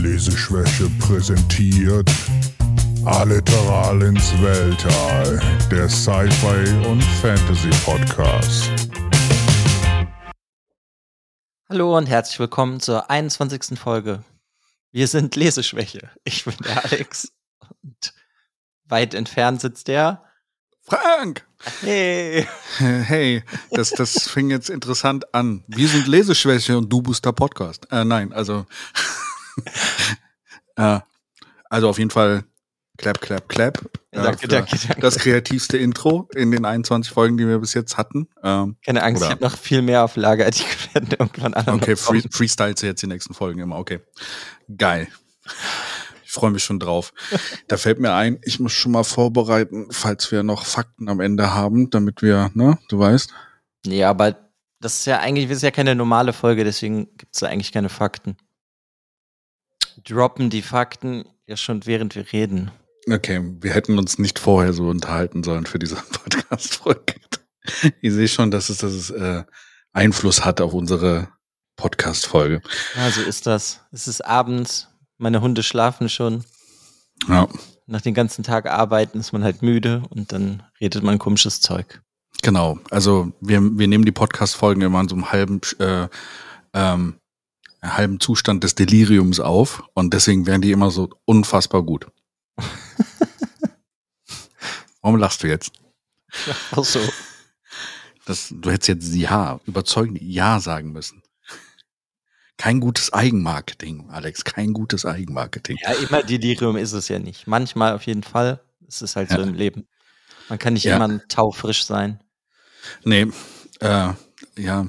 Leseschwäche präsentiert Alliteral ins Weltall, der Sci-Fi und Fantasy Podcast. Hallo und herzlich willkommen zur 21. Folge. Wir sind Leseschwäche. Ich bin der Alex und weit entfernt sitzt der Frank! Hey! Hey, das, das fing jetzt interessant an. Wir sind Leseschwäche und du bist der Podcast. Äh, nein, also. äh, also auf jeden Fall clap, clap, clap. Äh, danke, danke. Das kreativste Intro in den 21 Folgen, die wir bis jetzt hatten. Ähm, Keine Angst, oder- ich habe noch viel mehr auf Lager, die werden irgendwann alle Okay, free, kommen. Freestyles jetzt die nächsten Folgen immer. Okay. Geil. Ich freue mich schon drauf. Da fällt mir ein, ich muss schon mal vorbereiten, falls wir noch Fakten am Ende haben, damit wir, ne, du weißt. Nee, aber das ist ja eigentlich, das ist ja keine normale Folge, deswegen gibt es da eigentlich keine Fakten. Droppen die Fakten ja schon während wir reden. Okay, wir hätten uns nicht vorher so unterhalten sollen für diese Podcast-Folge. Ich sehe schon, dass es, dass es äh, Einfluss hat auf unsere Podcast-Folge. Ja, so ist das. Es ist abends, meine Hunde schlafen schon. Ja, Nach den ganzen Tag arbeiten ist man halt müde und dann redet man komisches Zeug. genau. Also wir, wir nehmen die Podcast-Folgen immer in so einem halben, äh, ähm, halben Zustand des Deliriums auf und deswegen werden die immer so unfassbar gut. Warum lachst du jetzt? Ach so. Das, du hättest jetzt Ja, überzeugend Ja sagen müssen. Kein gutes Eigenmarketing, Alex, kein gutes Eigenmarketing. Ja, immer Delirium ist es ja nicht. Manchmal auf jeden Fall. Es ist halt so Ja. im Leben. Man kann nicht Ja. immer taufrisch sein. Nee, äh, ja.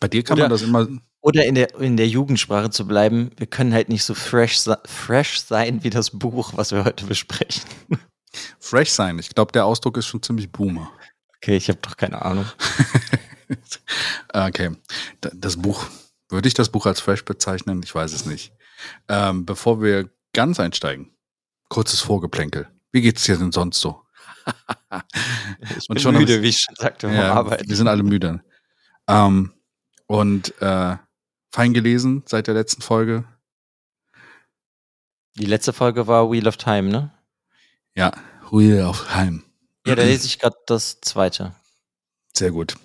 Bei dir kann Oder- man das immer. Oder in der, in der Jugendsprache zu bleiben, wir können halt nicht so fresh, fresh sein wie das Buch, was wir heute besprechen. fresh sein. Ich glaube, der Ausdruck ist schon ziemlich boomer. Okay, ich habe doch keine Ahnung. okay. Da- Das Buch, würde ich das Buch als fresh bezeichnen? Ich weiß es nicht. Ähm, bevor wir ganz einsteigen, kurzes Vorgeplänkel. Wie geht's dir denn sonst so? Ich Und bin schon müde, wie ich schon sagte, Ja, Arbeiten. wir sind alle müde. Ähm, und äh, fein gelesen seit der letzten Folge. Die letzte Folge war Wheel of Time, ne? Ja, Ruhe auf Heim. Ja, da lese ich gerade das zweite. Sehr gut.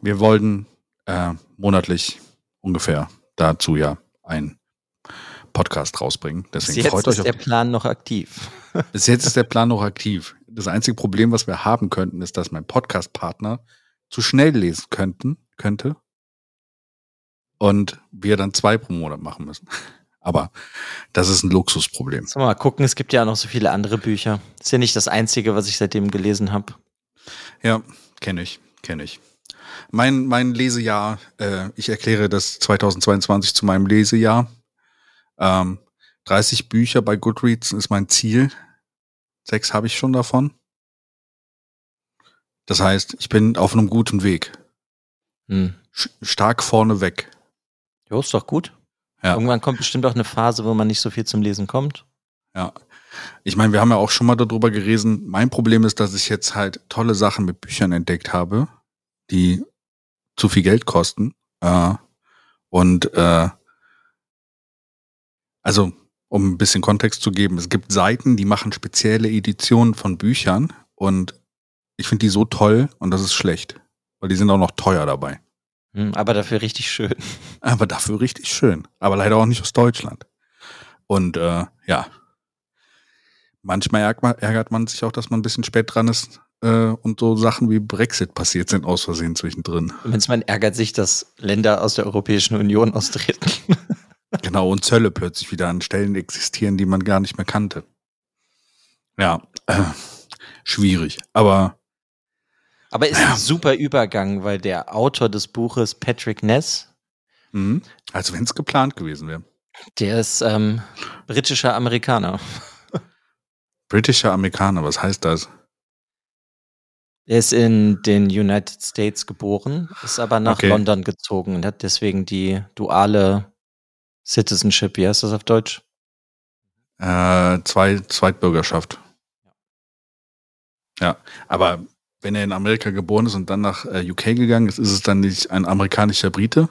Wir wollten äh, monatlich ungefähr dazu ja einen Podcast rausbringen. Bis Deswegen jetzt freut euch ist der Plan noch aktiv. Bis jetzt ist der Plan noch aktiv. Das einzige Problem, was wir haben könnten, ist, dass mein Podcast-Partner zu schnell lesen könnten, könnte. Und wir dann zwei pro Monat machen müssen. Aber das ist ein Luxusproblem. Mal gucken, es gibt ja auch noch so viele andere Bücher. Ist ja nicht das einzige, was ich seitdem gelesen habe. Ja, kenne ich, kenne ich. Mein, mein Lesejahr, äh, ich erkläre das 2022 zu meinem Lesejahr. Ähm, 30 Bücher bei Goodreads ist mein Ziel. Sechs habe ich schon davon. Das heißt, ich bin auf einem guten Weg. Hm. Stark vorne weg. Jo, ist doch gut. Ja. Irgendwann kommt bestimmt auch eine Phase, wo man nicht so viel zum Lesen kommt. Ja. Ich meine, wir haben ja auch schon mal darüber gelesen. Mein Problem ist, dass ich jetzt halt tolle Sachen mit Büchern entdeckt habe, die zu viel Geld kosten. Äh, und äh, also, um ein bisschen Kontext zu geben, es gibt Seiten, die machen spezielle Editionen von Büchern und ich finde die so toll und das ist schlecht, weil die sind auch noch teuer dabei. Hm, aber dafür richtig schön. Aber dafür richtig schön. Aber leider auch nicht aus Deutschland. Und äh, ja, manchmal ärgert man, sich auch, dass man ein bisschen spät dran ist äh, und so Sachen wie Brexit passiert sind aus Versehen zwischendrin. Zumindest man ärgert sich, dass Länder aus der Europäischen Union austreten. Genau, und Zölle plötzlich wieder an Stellen existieren, die man gar nicht mehr kannte. Ja, äh, schwierig. Aber Aber ist ein super Übergang, weil der Autor des Buches, Patrick Ness, mh, als wenn es geplant gewesen wäre. der ist ähm, britischer Amerikaner. Britischer Amerikaner, was heißt das? Er ist in den United States geboren, ist aber nach Okay. London gezogen und hat deswegen die duale Citizenship, wie heißt das auf Deutsch? Äh, zwei, Zweitbürgerschaft. Ja, aber wenn er in Amerika geboren ist und dann nach äh, UK gegangen ist, ist es dann nicht ein amerikanischer Brite?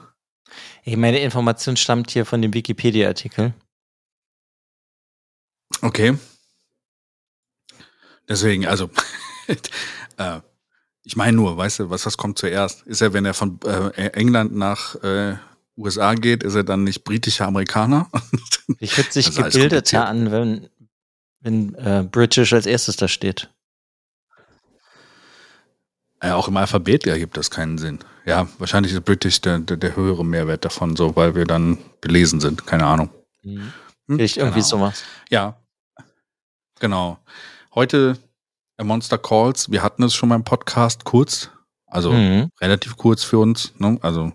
Hey, meine Information stammt hier von dem Wikipedia-Artikel. Okay. Deswegen, also, äh, ich meine nur, weißt du, was was kommt zuerst? Ist er, wenn er von äh, England nach äh, USA geht, ist er dann nicht britischer Amerikaner? Ich hört sich gebildeter an, wenn, wenn äh, British als erstes da steht. Ja, auch im Alphabet ja, gibt das keinen Sinn. Ja, wahrscheinlich ist British der, der, der höhere Mehrwert davon, so, weil wir dann belesen sind. Keine Ahnung. Mhm. Hm? Vielleicht irgendwie genau. sowas. Ja, genau. Heute A Monster Calls. Wir hatten es schon mal im Podcast kurz. Also mhm. relativ kurz für uns. Ne? Also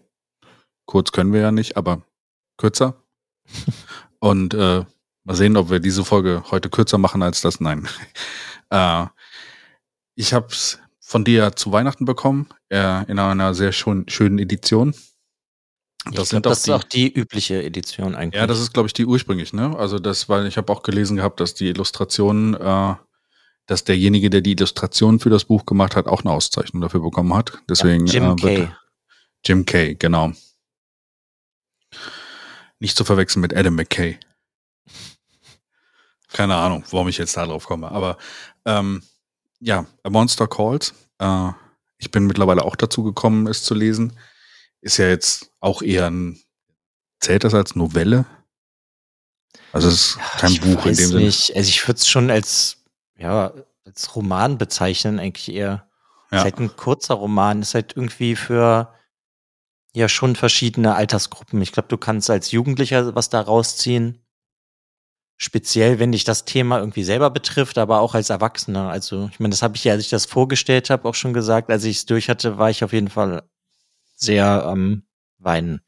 kurz können wir ja nicht, aber kürzer. Und äh, mal sehen, ob wir diese Folge heute kürzer machen als das. Nein. äh, ich habe es von dir zu Weihnachten bekommen, äh, in einer sehr schön, schönen Edition. Das, glaub, das die, ist auch die übliche Edition eigentlich. Ja, das ist, glaube ich, die ursprünglich, ne? Also das, weil ich habe auch gelesen gehabt, dass die Illustrationen, äh, dass derjenige, der die Illustrationen für das Buch gemacht hat, auch eine Auszeichnung dafür bekommen hat. Deswegen ja, Jim äh, Kay. Jim Kay, genau. Nicht zu verwechseln mit Adam McKay. Keine Ahnung, warum ich jetzt da drauf komme. Aber ähm, ja, A Monster Calls. Äh, ich bin mittlerweile auch dazu gekommen, es zu lesen. Ist ja jetzt auch eher ein, zählt das als Novelle? Also es ist kein ich Buch in dem Sinne. Nicht. Also ich würde es schon als, ja, als Roman bezeichnen, eigentlich eher. Ja. Ist halt ein kurzer Roman, ist halt irgendwie für ja schon verschiedene Altersgruppen. Ich glaube, du kannst als Jugendlicher was da rausziehen. Speziell, wenn dich das Thema irgendwie selber betrifft, aber auch als Erwachsener. Also, ich meine, das habe ich ja, als ich das vorgestellt habe, auch schon gesagt. Als ich es durch hatte, war ich auf jeden Fall sehr am ähm, Weinen.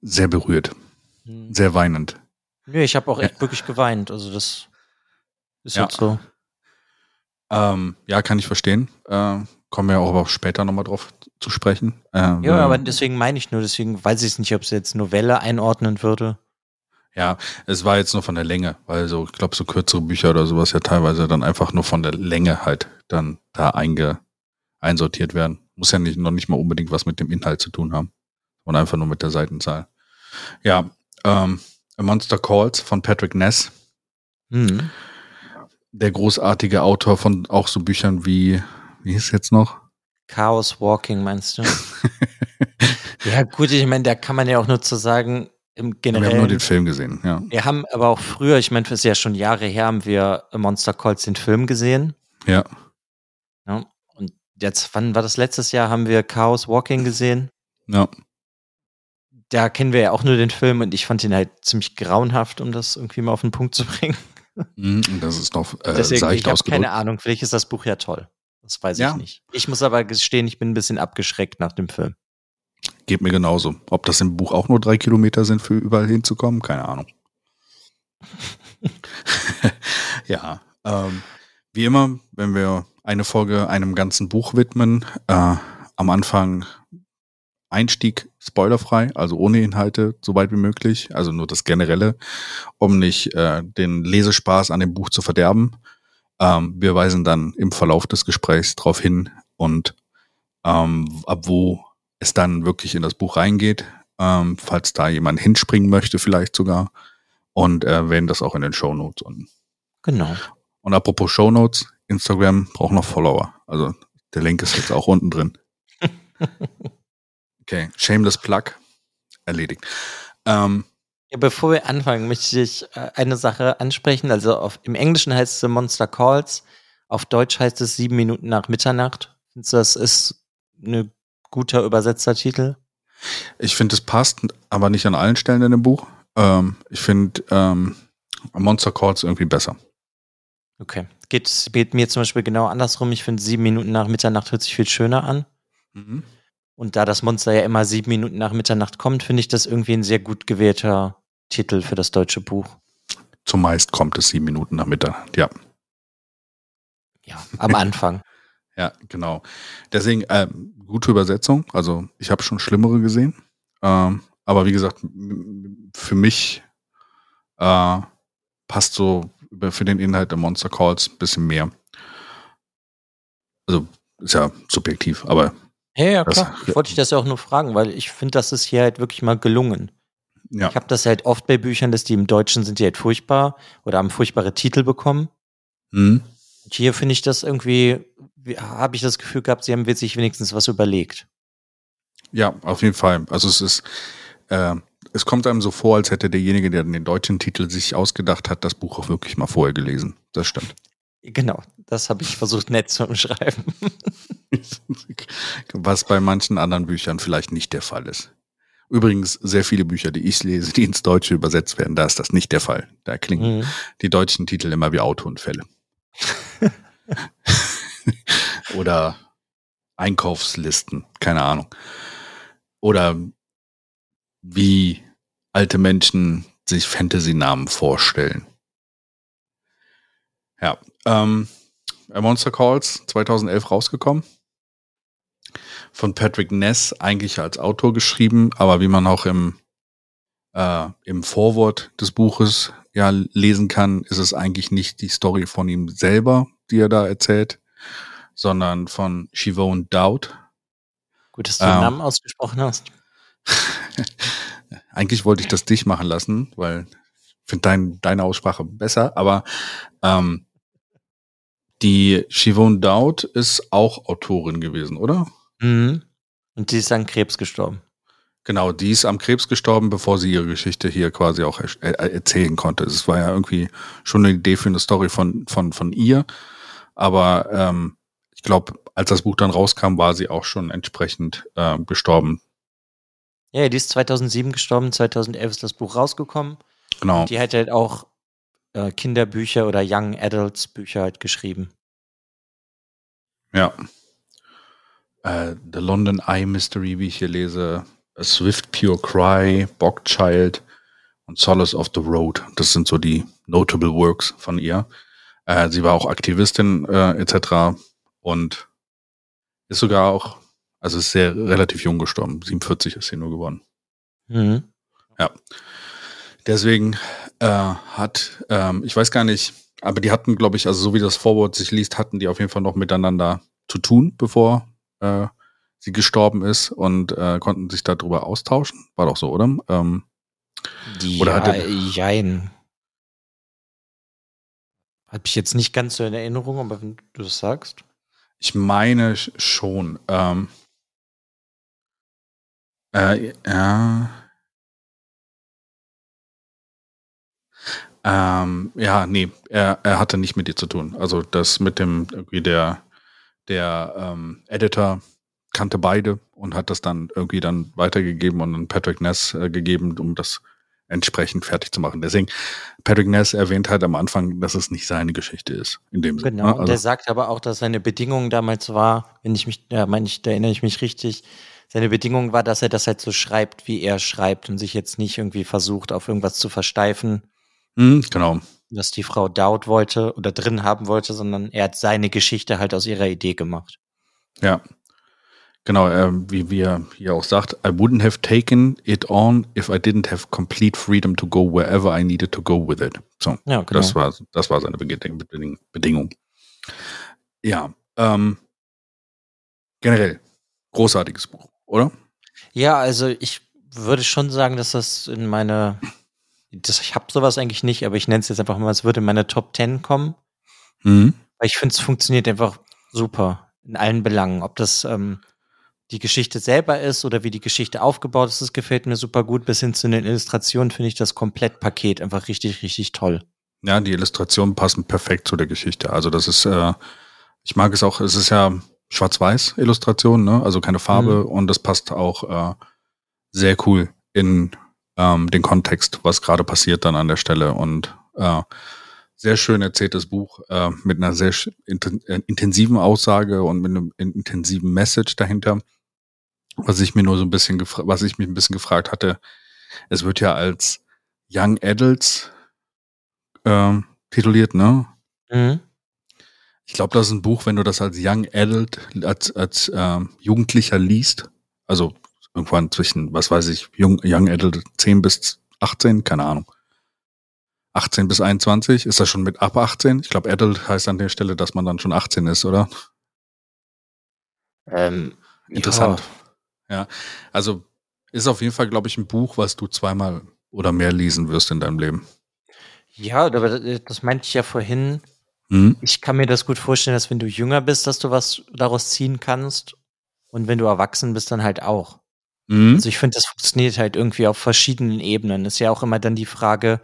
Sehr berührt. Hm. Sehr weinend. Nö, ich habe auch echt ja. wirklich geweint. Also, das ist ja. jetzt so. Ähm, ja, kann ich verstehen. Äh, kommen wir auch aber später nochmal drauf zu sprechen. Äh, ja, aber deswegen meine ich nur, deswegen weiß ich nicht, ob es jetzt Novelle einordnen würde. Ja, es war jetzt nur von der Länge, weil so, ich glaube, so kürzere Bücher oder sowas ja teilweise dann einfach nur von der Länge halt dann da einge, einsortiert werden. Muss ja nicht, noch nicht mal unbedingt was mit dem Inhalt zu tun haben. Und einfach nur mit der Seitenzahl. Ja, ähm, A Monster Calls von Patrick Ness. Mhm. Der großartige Autor von auch so Büchern wie, wie ist jetzt noch? Chaos Walking, meinst du? ja, gut, ich meine, da kann man ja auch nur zu sagen, im Generellen. Wir haben nur den Film gesehen, ja. Wir haben aber auch früher, ich meine, es ist ja schon Jahre her, haben wir Monster Calls den Film gesehen. Ja. ja. Und jetzt, wann war das letztes Jahr, haben wir Chaos Walking gesehen? Ja. Da kennen wir ja auch nur den Film und ich fand ihn halt ziemlich grauenhaft, um das irgendwie mal auf den Punkt zu bringen. Mhm, das ist noch äh, Deswegen, ich habe keine Ahnung, vielleicht ist das Buch ja toll. Das weiß ja. ich nicht. Ich muss aber gestehen, ich bin ein bisschen abgeschreckt nach dem Film. Geht mir genauso. Ob das im Buch auch nur drei Kilometer sind, für überall hinzukommen, keine Ahnung. ja, ähm, wie immer, wenn wir eine Folge einem ganzen Buch widmen, äh, am Anfang Einstieg spoilerfrei, also ohne Inhalte, so weit wie möglich, also nur das Generelle, um nicht äh, den Lesespaß an dem Buch zu verderben. Ähm, wir weisen dann im Verlauf des Gesprächs darauf hin und ähm, ab wo es dann wirklich in das Buch reingeht, ähm, falls da jemand hinspringen möchte, vielleicht sogar. Und erwähnen das auch in den Show Notes. Und, genau. Und apropos Show Notes, Instagram braucht noch Follower. Also der Link ist jetzt auch unten drin. Okay, Shameless Plug erledigt. Ähm, ja, bevor wir anfangen, möchte ich äh, eine Sache ansprechen. Also auf, im Englischen heißt es Monster Calls, auf Deutsch heißt es sieben Minuten nach Mitternacht. Das ist eine guter übersetzter Titel? Ich finde, es passt, aber nicht an allen Stellen in dem Buch. Ähm, ich finde ähm, Monster Calls irgendwie besser. Okay. Geht, geht mir zum Beispiel genau andersrum. Ich finde, sieben Minuten nach Mitternacht hört sich viel schöner an. Mhm. Und da das Monster ja immer sieben Minuten nach Mitternacht kommt, finde ich das irgendwie ein sehr gut gewählter Titel für das deutsche Buch. Zumeist kommt es sieben Minuten nach Mitternacht, ja. Ja, am Anfang. ja, genau. Deswegen, äh, gute Übersetzung. Also ich habe schon schlimmere gesehen. Ähm, aber wie gesagt, für mich äh, passt so für den Inhalt der Monster Calls ein bisschen mehr. Also ist ja subjektiv, aber Ja, ja, klar. Das, ich wollte dich das ja auch nur fragen, weil ich finde, das ist hier halt wirklich mal gelungen. Ja. Ich habe das halt oft bei Büchern, dass die im Deutschen sind die halt furchtbar oder haben furchtbare Titel bekommen. Mhm. Und hier finde ich das irgendwie, habe ich das Gefühl gehabt, sie haben sich wenigstens was überlegt. Ja, auf jeden Fall. Also es ist, äh, es kommt einem so vor, als hätte derjenige, der den deutschen Titel sich ausgedacht hat, das Buch auch wirklich mal vorher gelesen. Das stimmt. Genau, das habe ich versucht nett zu umschreiben. Was bei manchen anderen Büchern vielleicht nicht der Fall ist. Übrigens, sehr viele Bücher, die ich lese, die ins Deutsche übersetzt werden, da ist das nicht der Fall. Da klingen mhm. die deutschen Titel immer wie Autounfälle. Oder Einkaufslisten, keine Ahnung. Oder wie alte Menschen sich Fantasy-Namen vorstellen. Ja, ähm, Monster Calls 2011 rausgekommen. Von Patrick Ness eigentlich als Autor geschrieben, aber wie man auch im, äh, im Vorwort des Buches ja lesen kann, ist es eigentlich nicht die Story von ihm selber, die er da erzählt, sondern von Siobhan Dowd. Gut, dass du den ähm, Namen ausgesprochen hast. eigentlich wollte ich das dich machen lassen, weil ich finde dein, deine Aussprache besser, aber ähm, die Siobhan Dowd ist auch Autorin gewesen, oder? Mhm. Und die ist an Krebs gestorben. Genau, die ist am Krebs gestorben, bevor sie ihre Geschichte hier quasi auch er erzählen konnte. Es war ja irgendwie schon eine Idee für eine Story von, von, von ihr. Aber ähm, glaube, als das Buch dann rauskam, war sie auch schon entsprechend äh, gestorben. Ja, die ist 2007 gestorben, 2011 ist das Buch rausgekommen. Genau. Und die hat halt auch äh, Kinderbücher oder Young Adults Bücher halt geschrieben. Ja. Äh, The London Eye Mystery, wie ich hier lese, A Swift Pure Cry, Bogchild und Solace of the Road. Das sind so die notable Works von ihr. Äh, sie war auch Aktivistin äh, etc. und ist sogar auch, also ist sehr relativ jung gestorben. 47 ist sie nur geworden. Mhm. Ja. Deswegen äh, hat, ähm, ich weiß gar nicht, aber die hatten, glaube ich, also so wie das Vorwort sich liest, hatten die auf jeden Fall noch miteinander zu tun, bevor äh, sie gestorben ist und äh, konnten sich darüber austauschen. War doch so, oder? Ähm, ja, oder hatte, jein. Habe ich jetzt nicht ganz so in Erinnerung, aber wenn du das sagst. Ich meine schon. Ähm, äh, ja. Ähm, ja, nee, er, er hatte nicht mit dir zu tun. Also das mit dem, irgendwie der, der ähm, Editor kannte beide und hat das dann irgendwie dann weitergegeben und dann Patrick Ness äh, gegeben, um das entsprechend fertig zu machen. Deswegen, Patrick Ness erwähnt halt am Anfang, dass es nicht seine Geschichte ist, in dem Sinne. Genau, ne? also, und er sagt aber auch, dass seine Bedingung damals war, wenn ich mich, ja, meine ich, da erinnere ich mich richtig, seine Bedingung war, dass er das halt so schreibt, wie er schreibt und sich jetzt nicht irgendwie versucht, auf irgendwas zu versteifen, Mhm, genau. Was die Frau Dowd wollte oder drin haben wollte, sondern er hat seine Geschichte halt aus ihrer Idee gemacht. Ja. Genau, äh, wie, wie er hier auch sagt, I wouldn't have taken it on if I didn't have complete freedom to go wherever I needed to go with it. So, ja, genau. das war, das war seine Bedingung. Ja, ähm, generell großartiges Buch, oder? Ja, also ich würde schon sagen, dass das in meine das, ich habe sowas eigentlich nicht, aber ich nenne es jetzt einfach mal, es würde in meine Top 10 kommen. Mhm. Weil ich finde, es funktioniert einfach super in allen Belangen. Ob das ähm, die Geschichte selber ist oder wie die Geschichte aufgebaut ist, das gefällt mir super gut. Bis hin zu den Illustrationen finde ich das Komplettpaket einfach richtig, richtig toll. Ja, die Illustrationen passen perfekt zu der Geschichte. Also das ist, äh, ich mag es auch, es ist ja schwarz-weiß Illustration, ne? also keine Farbe mhm. und das passt auch äh, sehr cool in ähm, den Kontext, was gerade passiert dann an der Stelle. Und äh, sehr schön erzähltes Buch äh, mit einer sehr äh, intensiven Aussage und mit einem intensiven Message dahinter. Was ich mir nur so ein bisschen, was ich mich ein bisschen gefragt hatte, es wird ja als Young Adults äh, tituliert, ne? Mhm. Ich glaube, das ist ein Buch, wenn du das als Young Adult, als, als äh, Jugendlicher liest, also Irgendwann zwischen, was weiß ich, Young, Young Adult 10 bis 18, keine Ahnung. 18 bis 21, ist das schon mit ab 18? Ich glaube, Adult heißt an der Stelle, dass man dann schon 18 ist, oder? Ähm, interessant. Ja. Ja. Also ist auf jeden Fall, glaube ich, ein Buch, was du zweimal oder mehr lesen wirst in deinem Leben. Ja, aber das meinte ich ja vorhin. Mhm. Ich kann mir das gut vorstellen, dass wenn du jünger bist, dass du was daraus ziehen kannst. Und wenn du erwachsen bist, dann halt auch. Mhm. Also ich finde, das funktioniert halt irgendwie auf verschiedenen Ebenen. Ist ja auch immer dann die Frage,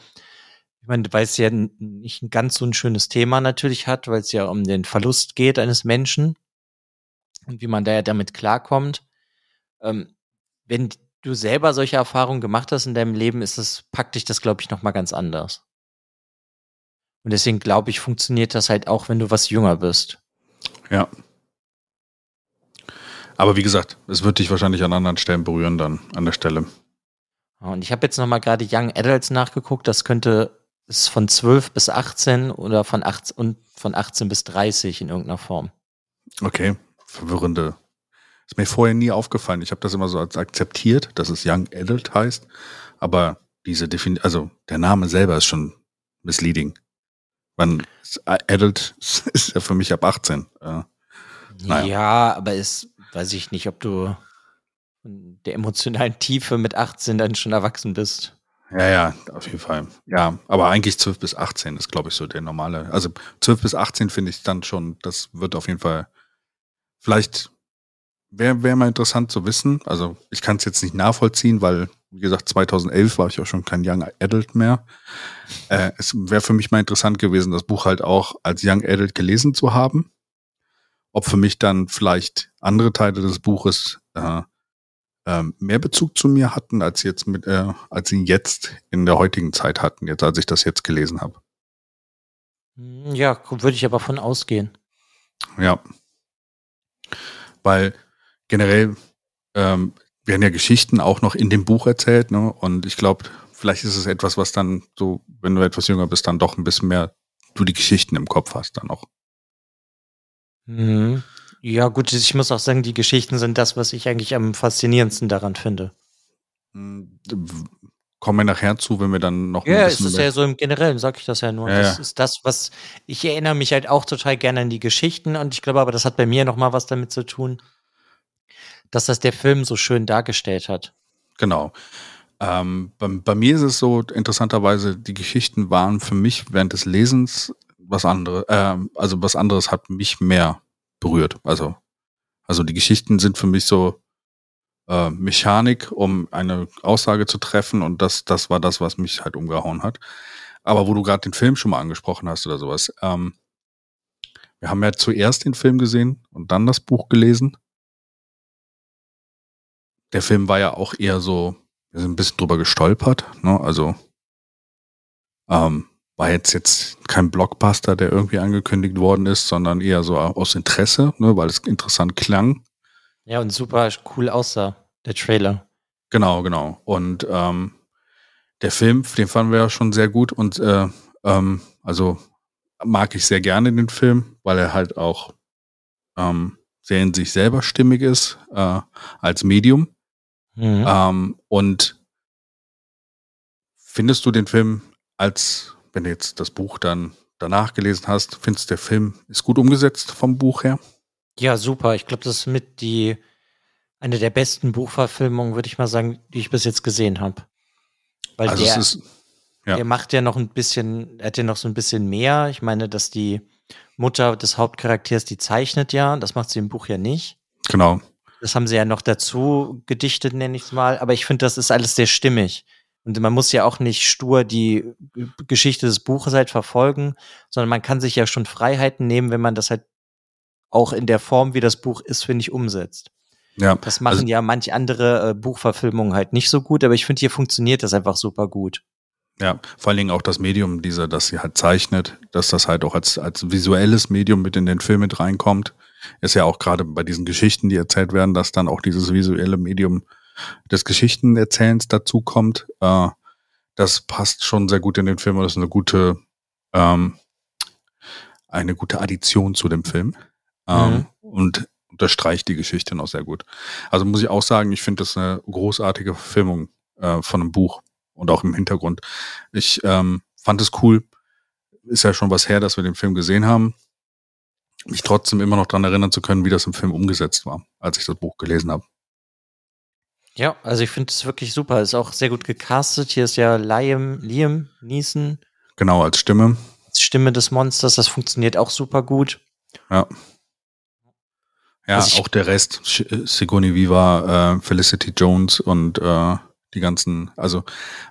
ich meine, weil es ja nicht ein ganz so ein schönes Thema natürlich hat, weil es ja um den Verlust geht eines Menschen und wie man da ja damit klarkommt. Ähm, wenn du selber solche Erfahrungen gemacht hast in deinem Leben, ist es, packt dich das, glaube ich, nochmal ganz anders. Und deswegen glaube ich, funktioniert das halt auch, wenn du was jünger bist. Ja. Aber wie gesagt, es wird dich wahrscheinlich an anderen Stellen berühren dann an der Stelle. Und ich habe jetzt nochmal gerade Young Adults nachgeguckt. Das könnte ist von 12 bis 18 oder von 18, und von 18 bis 30 in irgendeiner Form. Okay, verwirrende. Ist mir vorher nie aufgefallen. Ich habe das immer so als akzeptiert, dass es Young Adult heißt. Aber diese Definition, also der Name selber ist schon misleading. Man, Adult ist ja für mich ab 18. Äh, naja. Ja, aber ist, weiß ich nicht, ob du der emotionalen Tiefe mit 18 dann schon erwachsen bist. Ja, ja, auf jeden Fall. Ja, aber eigentlich 12 bis 18 ist, glaube ich, so der normale. Also 12 bis 18 finde ich dann schon, das wird auf jeden Fall vielleicht wäre wär mal interessant zu wissen. Also ich kann es jetzt nicht nachvollziehen, weil, wie gesagt, 2011 war ich auch schon kein Young Adult mehr. Äh, es wäre für mich mal interessant gewesen, das Buch halt auch als Young Adult gelesen zu haben. Ob für mich dann vielleicht andere Teile des Buches äh, ähm, mehr Bezug zu mir hatten, als jetzt mit, äh, als sie jetzt in der heutigen Zeit hatten, jetzt als ich das jetzt gelesen habe. Hm, ja, würde ich aber von ausgehen. Ja. Weil generell ähm, werden ja Geschichten auch noch in dem Buch erzählt, ne? Und ich glaube, vielleicht ist es etwas, was dann so, wenn du etwas jünger bist, dann doch ein bisschen mehr du die Geschichten im Kopf hast dann auch. Mhm. Ja, gut, ich muss auch sagen, die Geschichten sind das, was ich eigentlich am faszinierendsten daran finde. Hm, kommen wir nachher zu, wenn wir dann noch Ja, ist es ja so im Generellen, sag ich das ja nur. Ja, das ja. ist das, was ich erinnere mich halt auch total gerne an die Geschichten und ich glaube aber, das hat bei mir noch mal was damit zu tun, dass das der Film so schön dargestellt hat. Genau. Ähm, bei, bei, mir ist es so, interessanterweise, die Geschichten waren für mich während des Lesens was anderes, äh, also was anderes hat mich mehr berührt. Also, also die Geschichten sind für mich so äh, Mechanik, um eine Aussage zu treffen und das, das war das, was mich halt umgehauen hat. Aber wo du gerade den Film schon mal angesprochen hast oder sowas, ähm, wir haben ja zuerst den Film gesehen und dann das Buch gelesen. Der Film war ja auch eher so, wir sind ein bisschen drüber gestolpert, ne? Also ähm, war jetzt jetzt kein Blockbuster, der irgendwie angekündigt worden ist, sondern eher so aus Interesse, ne, weil es interessant klang. Ja, und super cool aussah, der Trailer. Genau, genau. Und ähm, der Film, den fanden wir ja schon sehr gut und äh, ähm, also mag ich sehr gerne den Film, weil er halt auch ähm, sehr in sich selber stimmig ist äh, als Medium. Mhm. Ähm, und findest du den Film als wenn du jetzt das Buch dann danach gelesen hast, findest du, der Film ist gut umgesetzt vom Buch her? Ja, super. Ich glaube, das ist mit die eine der besten Buchverfilmungen, würde ich mal sagen, die ich bis jetzt gesehen habe. Weil also der, ist, ja. der macht ja noch ein bisschen, er hat ja noch so ein bisschen mehr. Ich meine, dass die Mutter des Hauptcharakters, die zeichnet ja, das macht sie im Buch ja nicht. Genau. Das haben sie ja noch dazu gedichtet, nenne ich es mal. Aber ich finde, das ist alles sehr stimmig. Und man muss ja auch nicht stur die Geschichte des Buches halt verfolgen, sondern man kann sich ja schon Freiheiten nehmen, wenn man das halt auch in der Form, wie das Buch ist, finde ich, umsetzt. Ja. Das machen also, ja manch andere äh, Buchverfilmungen halt nicht so gut, aber ich finde, hier funktioniert das einfach super gut. Ja, vor allen Dingen auch das Medium, dieser, das sie halt zeichnet, dass das halt auch als, als visuelles Medium mit in den Film mit reinkommt. Ist ja auch gerade bei diesen Geschichten, die erzählt werden, dass dann auch dieses visuelle Medium des Geschichtenerzählens dazu kommt. Äh, das passt schon sehr gut in den Film und das ist eine gute, ähm, eine gute Addition zu dem Film. Ähm, mhm. Und unterstreicht die Geschichte noch sehr gut. Also muss ich auch sagen, ich finde das eine großartige Verfilmung äh, von einem Buch und auch im Hintergrund. Ich ähm, fand es cool. Ist ja schon was her, dass wir den Film gesehen haben. Mich trotzdem immer noch dran erinnern zu können, wie das im Film umgesetzt war, als ich das Buch gelesen habe. Ja, also ich finde es wirklich super. Ist auch sehr gut gecastet. Hier ist ja Liam, Liam Neeson. Genau, als Stimme. Als Stimme des Monsters. Das funktioniert auch super gut. Ja. Ja, auch der Rest. Sigourney Viva, äh, Felicity Jones und äh, die ganzen. Also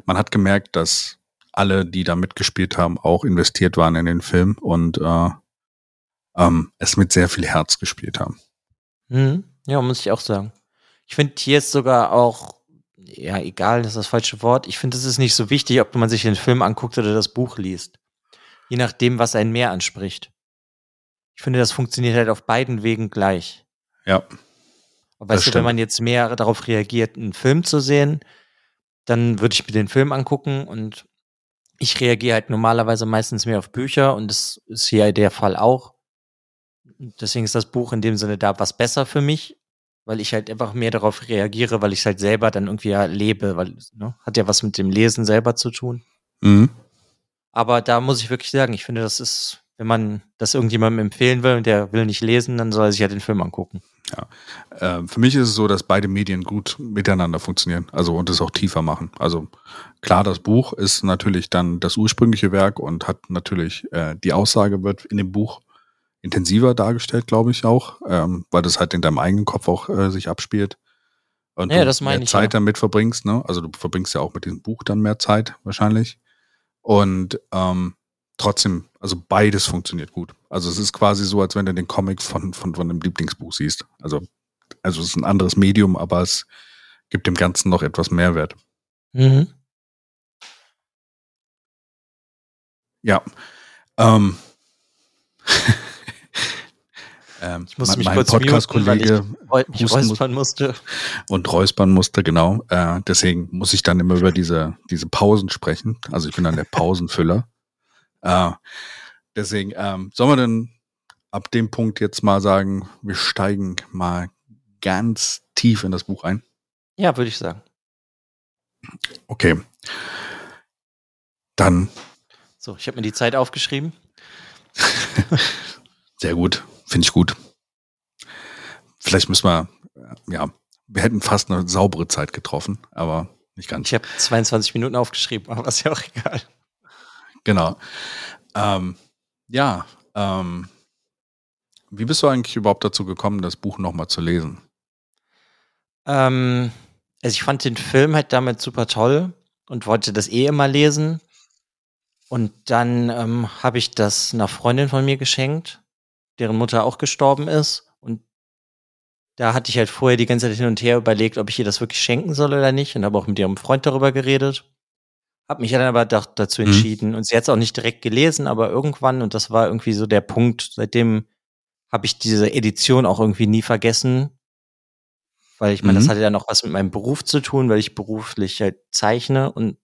man hat gemerkt, dass alle, die da mitgespielt haben, auch investiert waren in den Film und äh, ähm, es mit sehr viel Herz gespielt haben. Mhm. Ja, muss ich auch sagen. Ich finde hier ist sogar auch, ja, egal, das ist das falsche Wort. Ich finde, es ist nicht so wichtig, ob man sich den Film anguckt oder das Buch liest. Je nachdem, was einen mehr anspricht. Ich finde, das funktioniert halt auf beiden Wegen gleich. Ja. Aber weißt du, wenn man jetzt mehr darauf reagiert, einen Film zu sehen, dann würde ich mir den Film angucken und ich reagiere halt normalerweise meistens mehr auf Bücher und das ist hier der Fall auch. Deswegen ist das Buch in dem Sinne da was besser für mich, weil ich halt einfach mehr darauf reagiere, weil ich es halt selber dann irgendwie erlebe, weil ne, hat ja was mit dem Lesen selber zu tun. Mhm. Aber da muss ich wirklich sagen, ich finde, das ist, wenn man das irgendjemandem empfehlen will und der will nicht lesen, dann soll er sich ja den Film angucken. Ja. Äh, für mich ist es so, dass beide Medien gut miteinander funktionieren, also und es auch tiefer machen. Also klar, das Buch ist natürlich dann das ursprüngliche Werk und hat natürlich äh, die Aussage wird in dem Buch intensiver dargestellt, glaube ich auch, ähm, weil das halt in deinem eigenen Kopf auch äh, sich abspielt. Und ja, das meine mehr ich, Zeit ja. damit verbringst, ne? Also du verbringst ja auch mit diesem Buch dann mehr Zeit wahrscheinlich. Und ähm, trotzdem, also beides funktioniert gut. Also es ist quasi so, als wenn du den Comic von, von, von einem Lieblingsbuch siehst. Also, also es ist ein anderes Medium, aber es gibt dem Ganzen noch etwas Mehrwert. Mhm. Ja. Ähm. Ähm, ich musste mich mein Podcast-Kollege räuspern musste. Und räuspern musste, genau. Äh, deswegen muss ich dann immer über diese, diese Pausen sprechen. Also ich bin dann der Pausenfüller. äh, deswegen, ähm, sollen wir denn ab dem Punkt jetzt mal sagen, wir steigen mal ganz tief in das Buch ein? Ja, würde ich sagen. Okay. Dann. So, ich habe mir die Zeit aufgeschrieben. Sehr gut. Finde ich gut. Vielleicht müssen wir, äh, ja, wir hätten fast eine saubere Zeit getroffen, aber nicht ganz. Ich habe 22 Minuten aufgeschrieben, aber ist ja auch egal. Genau. Ähm, ja, ähm, wie bist du eigentlich überhaupt dazu gekommen, das Buch nochmal zu lesen? Ähm, also ich fand den Film halt damit super toll und wollte das eh immer lesen. Und dann ähm, habe ich das einer Freundin von mir geschenkt deren Mutter auch gestorben ist. Und da hatte ich halt vorher die ganze Zeit hin und her überlegt, ob ich ihr das wirklich schenken soll oder nicht. Und habe auch mit ihrem Freund darüber geredet. Hab mich dann aber dazu mhm. entschieden. Mhm. Und sie hat es auch nicht direkt gelesen, aber irgendwann, und das war irgendwie so der Punkt, seitdem habe ich diese Edition auch irgendwie nie vergessen. Weil ich meine, mhm. das hatte ja noch was mit meinem Beruf zu tun, weil ich beruflich halt zeichne und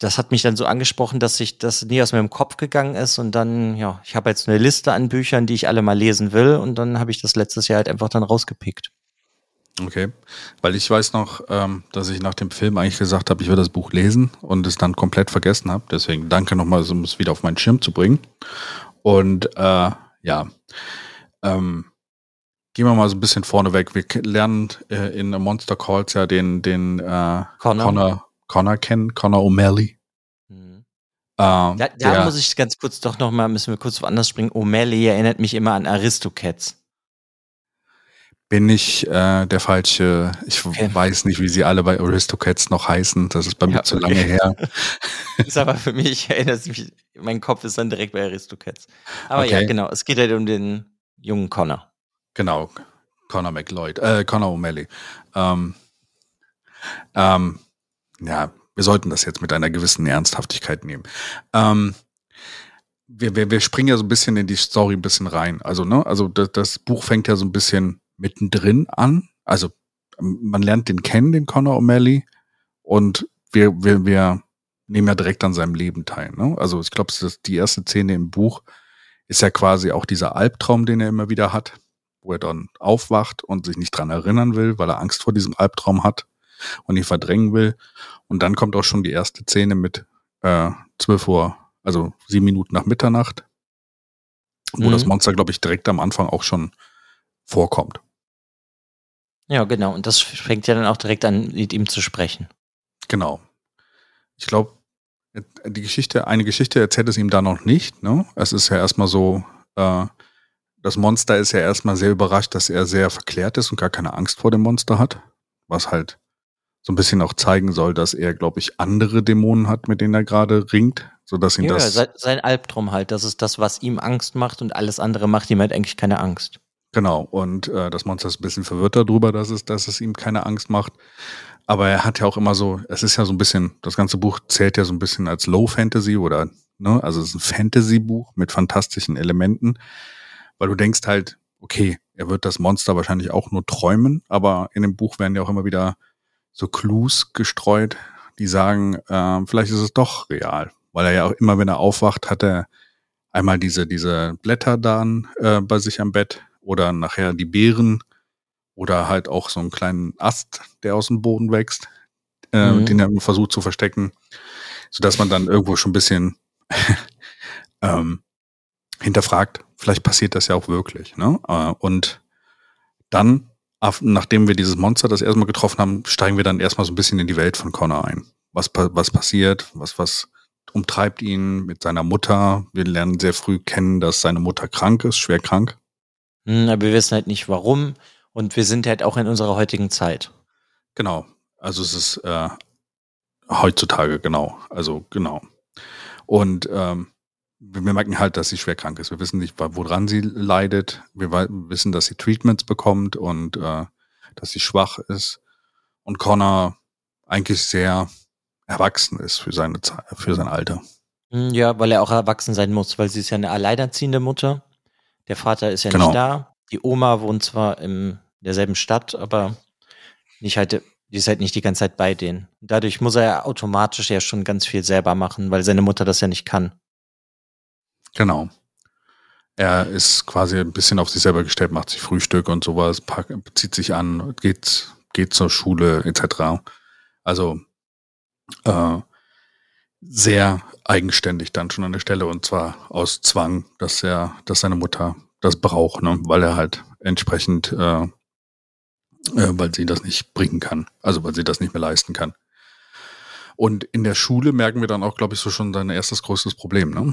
das hat mich dann so angesprochen, dass sich das nie aus meinem Kopf gegangen ist. Und dann, ja, ich habe jetzt eine Liste an Büchern, die ich alle mal lesen will. Und dann habe ich das letztes Jahr halt einfach dann rausgepickt. Okay, weil ich weiß noch, ähm, dass ich nach dem Film eigentlich gesagt habe, ich will das Buch lesen und es dann komplett vergessen habe. Deswegen danke nochmal, um es wieder auf meinen Schirm zu bringen. Und äh, ja, ähm, gehen wir mal so ein bisschen vorne weg. Wir lernen äh, in Monster Calls ja den, den äh, Connor. Connor Connor kennen, Connor O'Malley. Mhm. Ähm, da, da muss ich ganz kurz doch noch mal, müssen wir kurz woanders springen. O'Malley erinnert mich immer an Aristocats. Bin ich äh, der falsche, ich okay. weiß nicht, wie sie alle bei Aristocats noch heißen, das ist bei mir ja, zu okay. lange her. ist aber für mich, erinnert mich, mein Kopf ist dann direkt bei Aristocats. Aber okay. ja, genau, es geht halt um den jungen Connor. Genau, Connor McLeod, äh, Connor O'Malley. Ähm, ähm, ja, wir sollten das jetzt mit einer gewissen Ernsthaftigkeit nehmen. Ähm, wir, wir, wir springen ja so ein bisschen in die Story ein bisschen rein. Also, ne, also das, das Buch fängt ja so ein bisschen mittendrin an. Also man lernt den kennen, den Connor O'Malley, und wir, wir, wir nehmen ja direkt an seinem Leben teil. Ne? Also ich glaube, die erste Szene im Buch ist ja quasi auch dieser Albtraum, den er immer wieder hat, wo er dann aufwacht und sich nicht dran erinnern will, weil er Angst vor diesem Albtraum hat und ihn verdrängen will. Und dann kommt auch schon die erste Szene mit äh, 12 Uhr, also sieben Minuten nach Mitternacht. wo mhm. das Monster, glaube ich, direkt am Anfang auch schon vorkommt. Ja, genau. Und das fängt ja dann auch direkt an, mit ihm zu sprechen. Genau. Ich glaube, die Geschichte, eine Geschichte erzählt es ihm da noch nicht. Ne? Es ist ja erstmal so, äh, das Monster ist ja erstmal sehr überrascht, dass er sehr verklärt ist und gar keine Angst vor dem Monster hat. Was halt so ein bisschen auch zeigen soll, dass er, glaube ich, andere Dämonen hat, mit denen er gerade ringt, sodass ihn ja, das. Sein Albtraum halt, das ist das, was ihm Angst macht und alles andere macht ihm halt eigentlich keine Angst. Genau, und äh, das Monster ist ein bisschen verwirrt darüber, dass es, dass es ihm keine Angst macht. Aber er hat ja auch immer so, es ist ja so ein bisschen, das ganze Buch zählt ja so ein bisschen als Low Fantasy oder, ne, also es ist ein Fantasy-Buch mit fantastischen Elementen, weil du denkst halt, okay, er wird das Monster wahrscheinlich auch nur träumen, aber in dem Buch werden ja auch immer wieder so Clues gestreut, die sagen, äh, vielleicht ist es doch real, weil er ja auch immer, wenn er aufwacht, hat er einmal diese, diese Blätter dann äh, bei sich am Bett oder nachher die Beeren oder halt auch so einen kleinen Ast, der aus dem Boden wächst, äh, mhm. den er versucht zu verstecken, so dass man dann irgendwo schon ein bisschen ähm, hinterfragt, vielleicht passiert das ja auch wirklich. Ne? Äh, und dann, nachdem wir dieses Monster das erstmal getroffen haben, steigen wir dann erstmal so ein bisschen in die Welt von Connor ein. Was, was passiert, was, was umtreibt ihn mit seiner Mutter. Wir lernen sehr früh kennen, dass seine Mutter krank ist, schwer krank. Hm, aber wir wissen halt nicht warum. Und wir sind halt auch in unserer heutigen Zeit. Genau. Also es ist äh, heutzutage, genau. Also genau. Und ähm, wir merken halt, dass sie schwer krank ist. Wir wissen nicht, woran sie leidet. Wir wissen, dass sie Treatments bekommt und äh, dass sie schwach ist. Und Connor eigentlich sehr erwachsen ist für seine für sein Alter. Hm, ja, weil er auch erwachsen sein muss, weil sie ist ja eine alleinerziehende Mutter. Der Vater ist ja genau. nicht da die Oma wohnt zwar in derselben Stadt, aber nicht halt, die ist halt nicht die ganze Zeit bei denen. Dadurch muss er ja automatisch ja schon ganz viel selber machen, weil seine Mutter das ja nicht kann. Genau. Er ist quasi ein bisschen auf sich selber gestellt, macht sich Frühstück und sowas, pack, zieht sich an, geht, geht zur Schule etc. Also äh, sehr eigenständig dann schon an der Stelle und zwar aus Zwang, dass er, dass seine Mutter das braucht, ne? weil er halt entsprechend, äh, äh, weil sie das nicht bringen kann, also weil sie das nicht mehr leisten kann. Und in der Schule merken wir dann auch, glaube ich, so schon sein erstes größtes Problem, ne?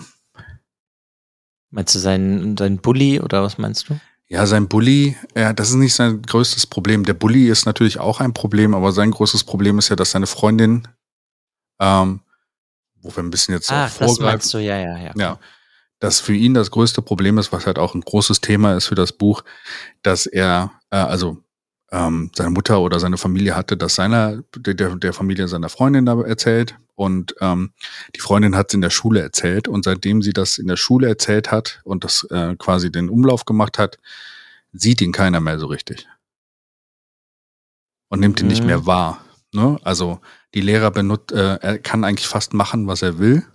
Meinst du sein, sein Bully oder was meinst du? Ja, sein Bully, ja, das ist nicht sein größtes Problem. Der Bully ist natürlich auch ein Problem, aber sein größtes Problem ist ja, dass seine Freundin, ähm, wo wir ein bisschen jetzt Ach, vorgreifen. Das meinst du, ja, ja, ja. Ja, dass für ihn das größte Problem ist, was halt auch ein großes Thema ist für das Buch, dass er, äh, also ähm, seine Mutter oder seine Familie hatte das seiner, der, der Familie seiner Freundin da erzählt und ähm, die Freundin hat es in der Schule erzählt und seitdem sie das in der Schule erzählt hat und das äh, quasi den Umlauf gemacht hat, sieht ihn keiner mehr so richtig. Und nimmt ihn nicht mehr mhm. wahr. Ne? Also die Lehrer benutzt, äh, er kann eigentlich fast machen, was er will.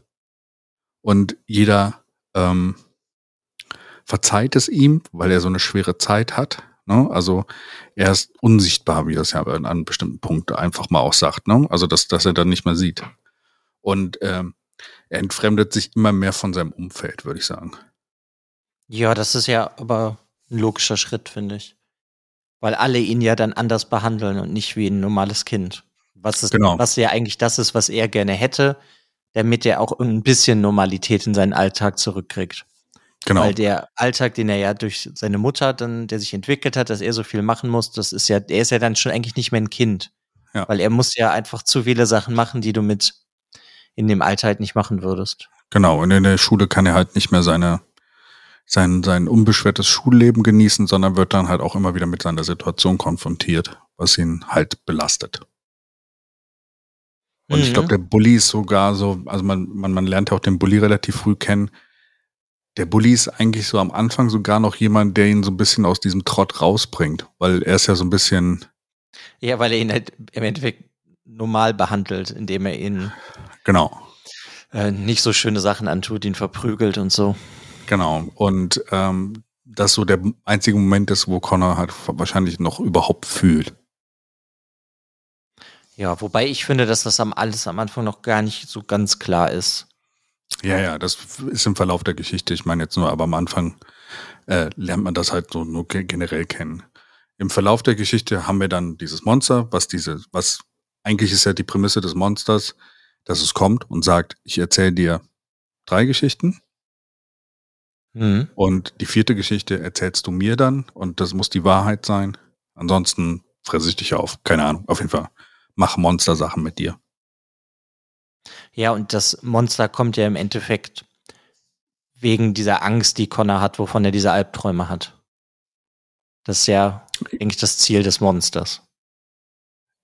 Und jeder ähm, verzeiht es ihm, weil er so eine schwere Zeit hat. Ne? Also er ist unsichtbar, wie er es ja an einem bestimmten Punkt einfach mal auch sagt. Ne? Also dass, dass er dann nicht mehr sieht. Und ähm, er entfremdet sich immer mehr von seinem Umfeld, würde ich sagen. Ja, das ist ja aber ein logischer Schritt, finde ich. Weil alle ihn ja dann anders behandeln und nicht wie ein normales Kind. Was, ist, genau. was ja eigentlich das ist, was er gerne hätte, damit er auch ein bisschen Normalität in seinen Alltag zurückkriegt. Genau. Weil der Alltag, den er ja durch seine Mutter dann, der sich entwickelt hat, dass er so viel machen muss, das ist ja, er ist ja dann schon eigentlich nicht mehr ein Kind. Ja. Weil er muss ja einfach zu viele Sachen machen, die du mit in dem Alter halt nicht machen würdest. Genau, und in der Schule kann er halt nicht mehr seine, sein, sein unbeschwertes Schulleben genießen, sondern wird dann halt auch immer wieder mit seiner Situation konfrontiert, was ihn halt belastet. Und mhm. ich glaube, der Bully ist sogar so, also man, man, man lernt ja auch den Bully relativ früh kennen. Der Bully ist eigentlich so am Anfang sogar noch jemand, der ihn so ein bisschen aus diesem Trott rausbringt, weil er ist ja so ein bisschen. Ja, weil er ihn halt im Endeffekt normal behandelt, indem er ihn genau äh, nicht so schöne Sachen antut, ihn verprügelt und so. Genau. Und ähm, das so der einzige Moment ist, wo Connor halt wahrscheinlich noch überhaupt fühlt. Ja, wobei ich finde, dass das am alles am Anfang noch gar nicht so ganz klar ist. Ja, ja, das ist im Verlauf der Geschichte. Ich meine jetzt nur, aber am Anfang äh, lernt man das halt so nur generell kennen. Im Verlauf der Geschichte haben wir dann dieses Monster, was diese, was eigentlich ist ja die Prämisse des Monsters, dass es kommt und sagt, ich erzähle dir drei Geschichten. Mhm. Und die vierte Geschichte erzählst du mir dann und das muss die Wahrheit sein. Ansonsten fresse ich dich auf. Keine Ahnung. Auf jeden Fall. Mach Monster-Sachen mit dir. Ja, und das Monster kommt ja im Endeffekt wegen dieser Angst, die Connor hat, wovon er diese Albträume hat. Das ist ja eigentlich das Ziel des Monsters.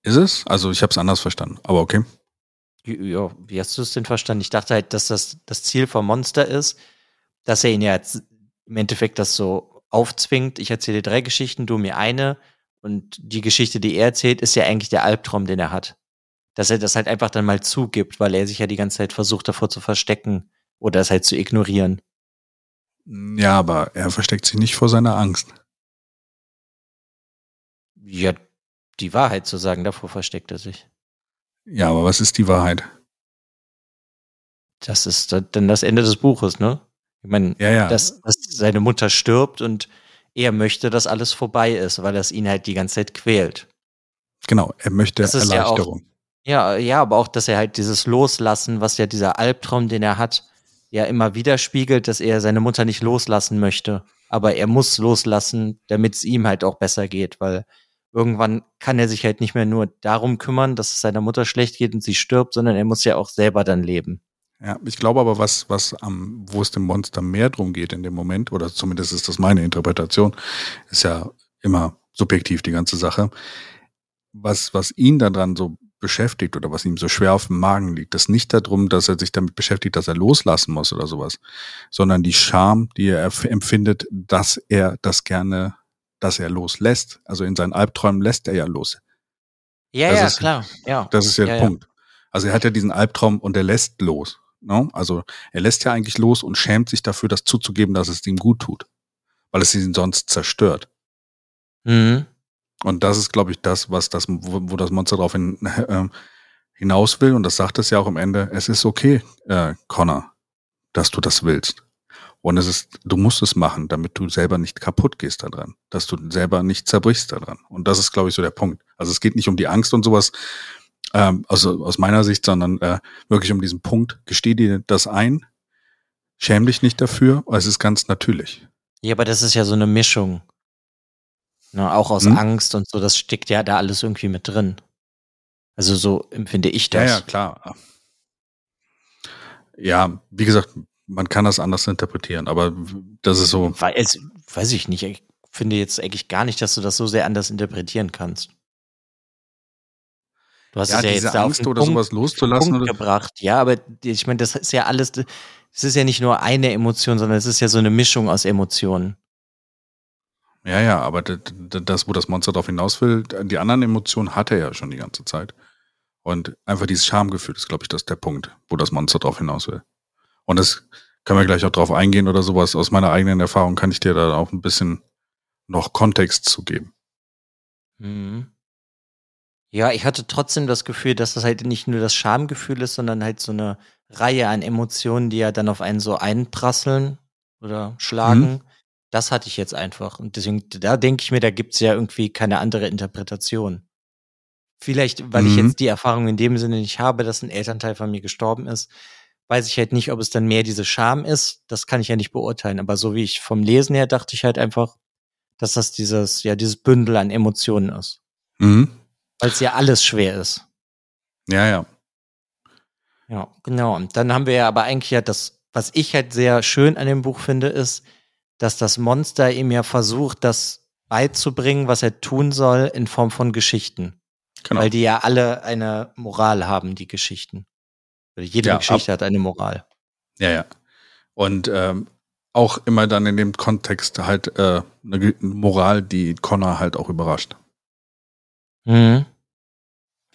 Ist es? Also ich habe es anders verstanden, aber okay. Ja, wie hast du es denn verstanden? Ich dachte halt, dass das das Ziel vom Monster ist, dass er ihn ja jetzt im Endeffekt das so aufzwingt. Ich erzähle dir drei Geschichten, du mir eine. Und die Geschichte, die er erzählt, ist ja eigentlich der Albtraum, den er hat. Dass er das halt einfach dann mal zugibt, weil er sich ja die ganze Zeit versucht, davor zu verstecken oder es halt zu ignorieren. Ja, aber er versteckt sich nicht vor seiner Angst. Ja, die Wahrheit zu sagen, davor versteckt er sich. Ja, aber was ist die Wahrheit? Das ist dann das Ende des Buches, ne? Ich meine, ja, ja. Dass, dass seine Mutter stirbt und er möchte, dass alles vorbei ist, weil das ihn halt die ganze Zeit quält. Genau, er möchte das Erleichterung. Ja, auch, ja, ja, aber auch, dass er halt dieses Loslassen, was ja dieser Albtraum, den er hat, ja immer widerspiegelt, dass er seine Mutter nicht loslassen möchte. Aber er muss loslassen, damit es ihm halt auch besser geht, weil irgendwann kann er sich halt nicht mehr nur darum kümmern, dass es seiner Mutter schlecht geht und sie stirbt, sondern er muss ja auch selber dann leben. Ja, ich glaube aber, was, was am, wo es dem Monster mehr drum geht in dem Moment, oder zumindest ist das meine Interpretation, ist ja immer subjektiv die ganze Sache. Was, was ihn daran so beschäftigt oder was ihm so schwer auf dem Magen liegt, ist nicht darum, dass er sich damit beschäftigt, dass er loslassen muss oder sowas, sondern die Scham, die er empfindet, dass er das gerne, dass er loslässt. Also in seinen Albträumen lässt er ja los. Ja, das ja, ist, klar. Ja. Das ist ja, ja der Punkt. Also er hat ja diesen Albtraum und er lässt los. No? Ne? Also er lässt ja eigentlich los und schämt sich dafür, das zuzugeben, dass es ihm gut tut. Weil es ihn sonst zerstört. Mhm. Und das ist, glaube ich, das, was das, wo, wo das Monster darauf hin, äh, hinaus will. Und das sagt es ja auch am Ende. Es ist okay, äh, Connor, dass du das willst. Und es ist, du musst es machen, damit du selber nicht kaputt gehst daran, dass du selber nicht zerbrichst daran. Und das ist, glaube ich, so der Punkt. Also es geht nicht um die Angst und sowas, ähm, also aus meiner Sicht, sondern äh, wirklich um diesen Punkt, gesteh dir das ein, schäm dich nicht dafür, es ist ganz natürlich. Ja, aber das ist ja so eine Mischung. Ne, auch aus hm? Angst und so, das steckt ja da alles irgendwie mit drin. Also so empfinde ich das. Ja, ja, klar. Ja, wie gesagt, man kann das anders interpretieren, aber das ist so. Weiß, weiß ich nicht. Ich finde jetzt eigentlich gar nicht, dass du das so sehr anders interpretieren kannst. Du hast ja, es ja jetzt Angst oder Punkt, sowas loszulassen Punkt oder? gebracht. Ja, aber ich meine, das ist ja alles, es ist ja nicht nur eine Emotion, sondern es ist ja so eine Mischung aus Emotionen. Ja, ja, aber das, wo das Monster darauf hinaus will, die anderen Emotionen hat er ja schon die ganze Zeit. Und einfach dieses Schamgefühl ist, glaube ich, das ist der Punkt, wo das Monster darauf hinaus will. Und das können wir gleich auch drauf eingehen oder sowas. Aus meiner eigenen Erfahrung kann ich dir da auch ein bisschen noch Kontext zu geben. Mhm. Ja, ich hatte trotzdem das Gefühl, dass das halt nicht nur das Schamgefühl ist, sondern halt so eine Reihe an Emotionen, die ja dann auf einen so einprasseln oder schlagen. Mhm. Das hatte ich jetzt einfach. Und deswegen, da denke ich mir, da gibt's ja irgendwie keine andere Interpretation. Vielleicht, weil mhm. ich jetzt die Erfahrung in dem Sinne nicht habe, dass ein Elternteil von mir gestorben ist, weiß ich halt nicht, ob es dann mehr diese Scham ist. Das kann ich ja nicht beurteilen. Aber so wie ich vom Lesen her dachte ich halt einfach, dass das dieses, ja, dieses Bündel an Emotionen ist. Mhm. Weil es ja alles schwer ist. Ja, ja. Ja, genau. Und dann haben wir ja aber eigentlich ja das, was ich halt sehr schön an dem Buch finde, ist, dass das Monster ihm ja versucht, das beizubringen, was er tun soll, in Form von Geschichten. Genau. Weil die ja alle eine Moral haben, die Geschichten. Jede ja, Geschichte hat eine Moral. Ja, ja. Und ähm, auch immer dann in dem Kontext halt äh, eine Moral, die Connor halt auch überrascht. Mhm.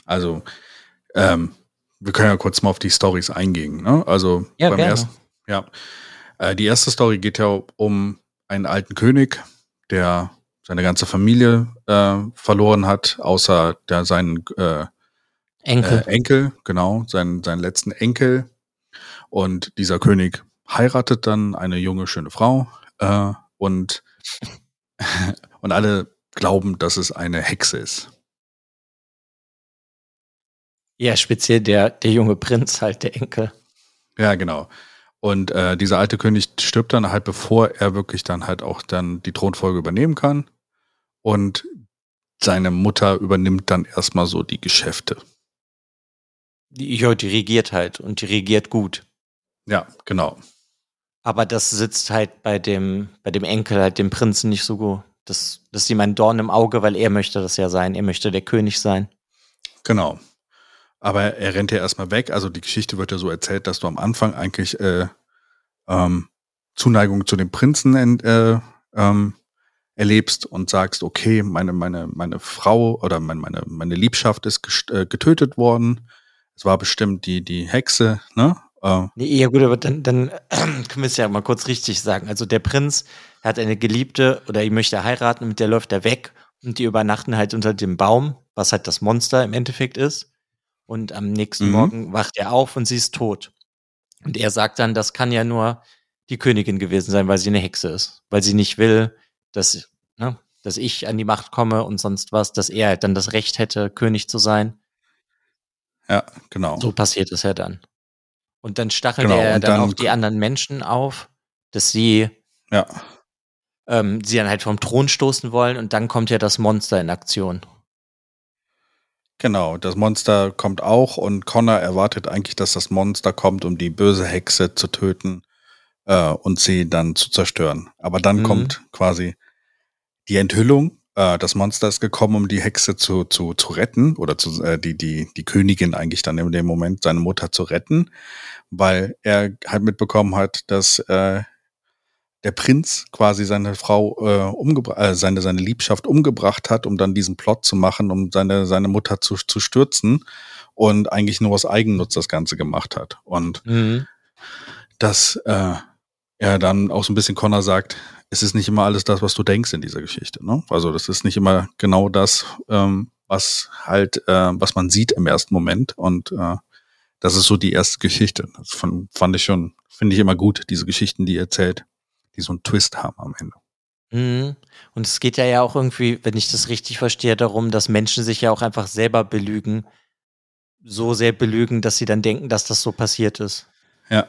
Also, ähm, wir können ja kurz mal auf die Stories eingehen. Ne? Also ja, beim gerne. ersten, ja. Äh, die erste Story geht ja um einen alten König, der seine ganze Familie äh, verloren hat, außer der seinen äh, Enkel. Äh, Enkel, genau, seinen, seinen letzten Enkel. Und dieser König heiratet dann eine junge, schöne Frau äh, und, und alle glauben, dass es eine Hexe ist. Ja, speziell der, der junge Prinz, halt der Enkel. Ja, genau. Und äh, dieser alte König stirbt dann halt, bevor er wirklich dann halt auch dann die Thronfolge übernehmen kann. Und seine Mutter übernimmt dann erstmal so die Geschäfte. Die, ja, die regiert halt und die regiert gut. Ja, genau. Aber das sitzt halt bei dem, bei dem Enkel, halt dem Prinzen nicht so gut. Das, das ist ihm ein Dorn im Auge, weil er möchte das ja sein. Er möchte der König sein. Genau. Aber er rennt ja erstmal weg. Also die Geschichte wird ja so erzählt, dass du am Anfang eigentlich äh, ähm, Zuneigung zu dem Prinzen äh, ähm, erlebst und sagst, okay, meine, meine, meine Frau oder meine, meine, meine Liebschaft ist äh, getötet worden. Es war bestimmt die, die Hexe, ne? Äh, nee, ja gut, aber dann, dann können wir es ja mal kurz richtig sagen. Also der Prinz hat eine Geliebte oder ich möchte heiraten, mit der läuft er weg und die übernachten halt unter dem Baum, was halt das Monster im Endeffekt ist. Und am nächsten mhm. Morgen wacht er auf und sie ist tot. Und er sagt dann, das kann ja nur die Königin gewesen sein, weil sie eine Hexe ist. Weil sie nicht will, dass, ne, dass ich an die Macht komme und sonst was, dass er halt dann das Recht hätte, König zu sein. Ja, genau. So passiert es ja dann. Und dann stachelt genau, er dann, dann, auch die anderen Menschen auf, dass sie ja. ähm, sie dann halt vom Thron stoßen wollen und dann kommt ja das Monster in Aktion. Genau, das Monster kommt auch und Connor erwartet eigentlich, dass das Monster kommt, um die böse Hexe zu töten äh, und sie dann zu zerstören. Aber dann mhm. kommt quasi die Enthüllung. Äh, das Monster ist gekommen, um die Hexe zu, zu, zu retten oder zu, äh, die, die, die Königin eigentlich dann in dem Moment, seine Mutter zu retten, weil er halt mitbekommen hat, dass äh, der Prinz quasi seine Frau äh, umgebracht, äh, seine, seine Liebschaft umgebracht hat, um dann diesen Plot zu machen, um seine, seine Mutter zu, zu stürzen und eigentlich nur aus Eigennutz das Ganze gemacht hat. Und mhm. dass äh, er dann auch so ein bisschen Connor sagt, es ist nicht immer alles das, was du denkst in dieser Geschichte. Ne? Also das ist nicht immer genau das, ähm, was halt, äh, was man sieht im ersten Moment. Und äh, das ist so die erste Geschichte. Das fand ich schon, finde ich immer gut, diese Geschichten, die er erzählt die so einen Twist haben am Ende. Mhm. Und es geht ja ja auch irgendwie, wenn ich das richtig verstehe, darum, dass Menschen sich ja auch einfach selber belügen. So sehr belügen, dass sie dann denken, dass das so passiert ist. Ja.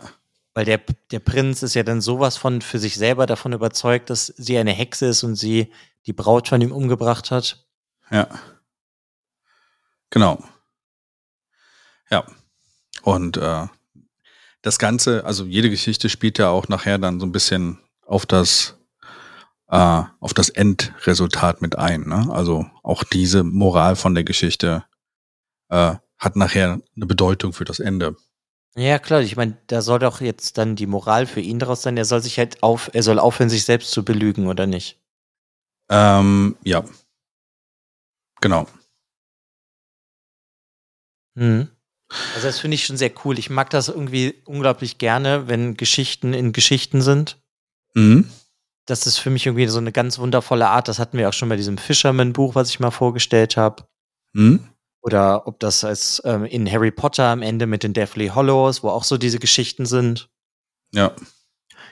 Weil der, der Prinz ist ja dann sowas von für sich selber davon überzeugt, dass sie eine Hexe ist und sie die Braut von ihm umgebracht hat. Ja. Genau. Ja. Und äh, das Ganze, also jede Geschichte spielt ja auch nachher dann so ein bisschen auf das äh, auf das Endresultat mit ein. Ne? Also auch diese Moral von der Geschichte äh, hat nachher eine Bedeutung für das Ende. Ja, klar, ich meine, da soll doch jetzt dann die Moral für ihn daraus sein, er soll sich halt auf, er soll aufhören, sich selbst zu belügen, oder nicht? Ähm, ja. Genau. Hm. Also das finde ich schon sehr cool. Ich mag das irgendwie unglaublich gerne, wenn Geschichten in Geschichten sind. Mhm. Das ist für mich irgendwie so eine ganz wundervolle Art. Das hatten wir auch schon bei diesem Fisherman-Buch, was ich mal vorgestellt habe. Mhm. Oder ob das als ähm, in Harry Potter am Ende mit den Deathly Hollows, wo auch so diese Geschichten sind. Ja.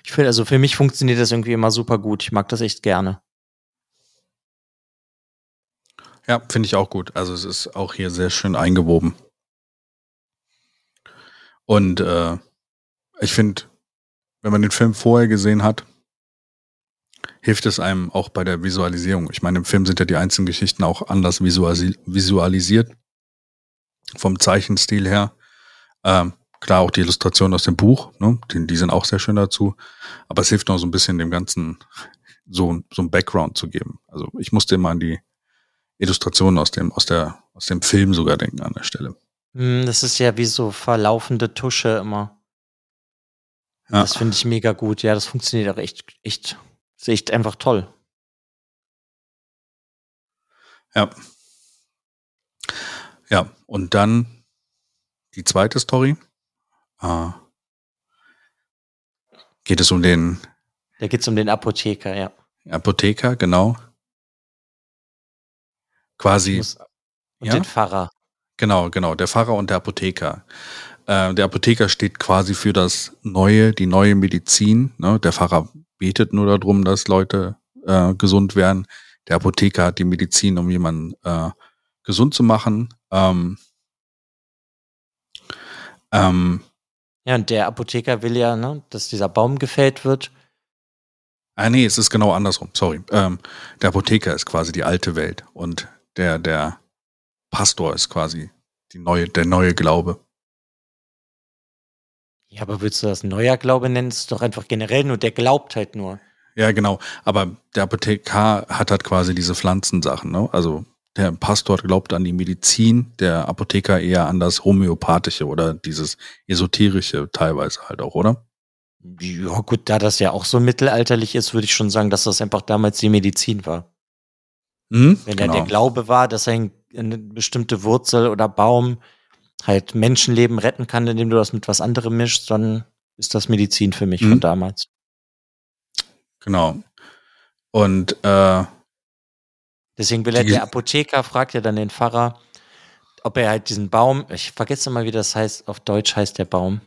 Ich finde, also für mich funktioniert das irgendwie immer super gut. Ich mag das echt gerne. Ja, finde ich auch gut. Also es ist auch hier sehr schön eingewoben. Und äh, ich finde, wenn man den Film vorher gesehen hat, hilft es einem auch bei der Visualisierung. Ich meine, im Film sind ja die einzelnen Geschichten auch anders visualisiert. Vom Zeichenstil her. Ähm, klar, auch die Illustrationen aus dem Buch, ne? die, die sind auch sehr schön dazu. Aber es hilft noch so ein bisschen dem Ganzen so, so ein Background zu geben. Also ich musste immer an die Illustrationen aus dem, aus der, aus dem Film sogar denken an der Stelle. Hm, das ist ja wie so verlaufende Tusche immer. Ja. Das finde ich mega gut. Ja, das funktioniert auch echt, echt ist echt einfach toll. Ja. Ja, und dann die zweite Story. Äh, geht es um den. Da geht es um den Apotheker, ja. Apotheker, genau. Quasi. und ja? den Pfarrer. Genau, genau, der Pfarrer und der Apotheker. äh, der Apotheker steht quasi für das Neue, die neue Medizin. Ne? Der Pfarrer betet nur darum, dass Leute äh, gesund werden. Der Apotheker hat die Medizin, um jemanden äh, gesund zu machen. Ähm, ähm, ja, und der Apotheker will ja, ne, dass dieser Baum gefällt wird. Ah, nee, es ist genau andersrum, sorry. Ähm, der Apotheker ist quasi die alte Welt und der, der Pastor ist quasi die neue, der neue Glaube. Ja, aber willst du das neuer Glaube nennen? Das ist doch einfach generell nur, der glaubt halt nur. Ja, genau. Aber der Apotheker hat halt quasi diese Pflanzensachen, ne? Also der Pastor glaubt an die Medizin, der Apotheker eher an das Homöopathische oder dieses Esoterische teilweise halt auch, oder? Ja, gut, da das ja auch so mittelalterlich ist, würde ich schon sagen, dass das einfach damals die Medizin war. Mhm, Wenn genau. ja der Glaube war, dass ein, eine bestimmte Wurzel oder Baum halt Menschenleben retten kann, indem du das mit was anderem mischst, dann ist das Medizin für mich mhm. von damals. Genau. Und äh, deswegen will er, der Apotheker fragt ja dann den Pfarrer, ob er halt diesen Baum, ich vergesse mal, wie das heißt, auf Deutsch heißt der Baum.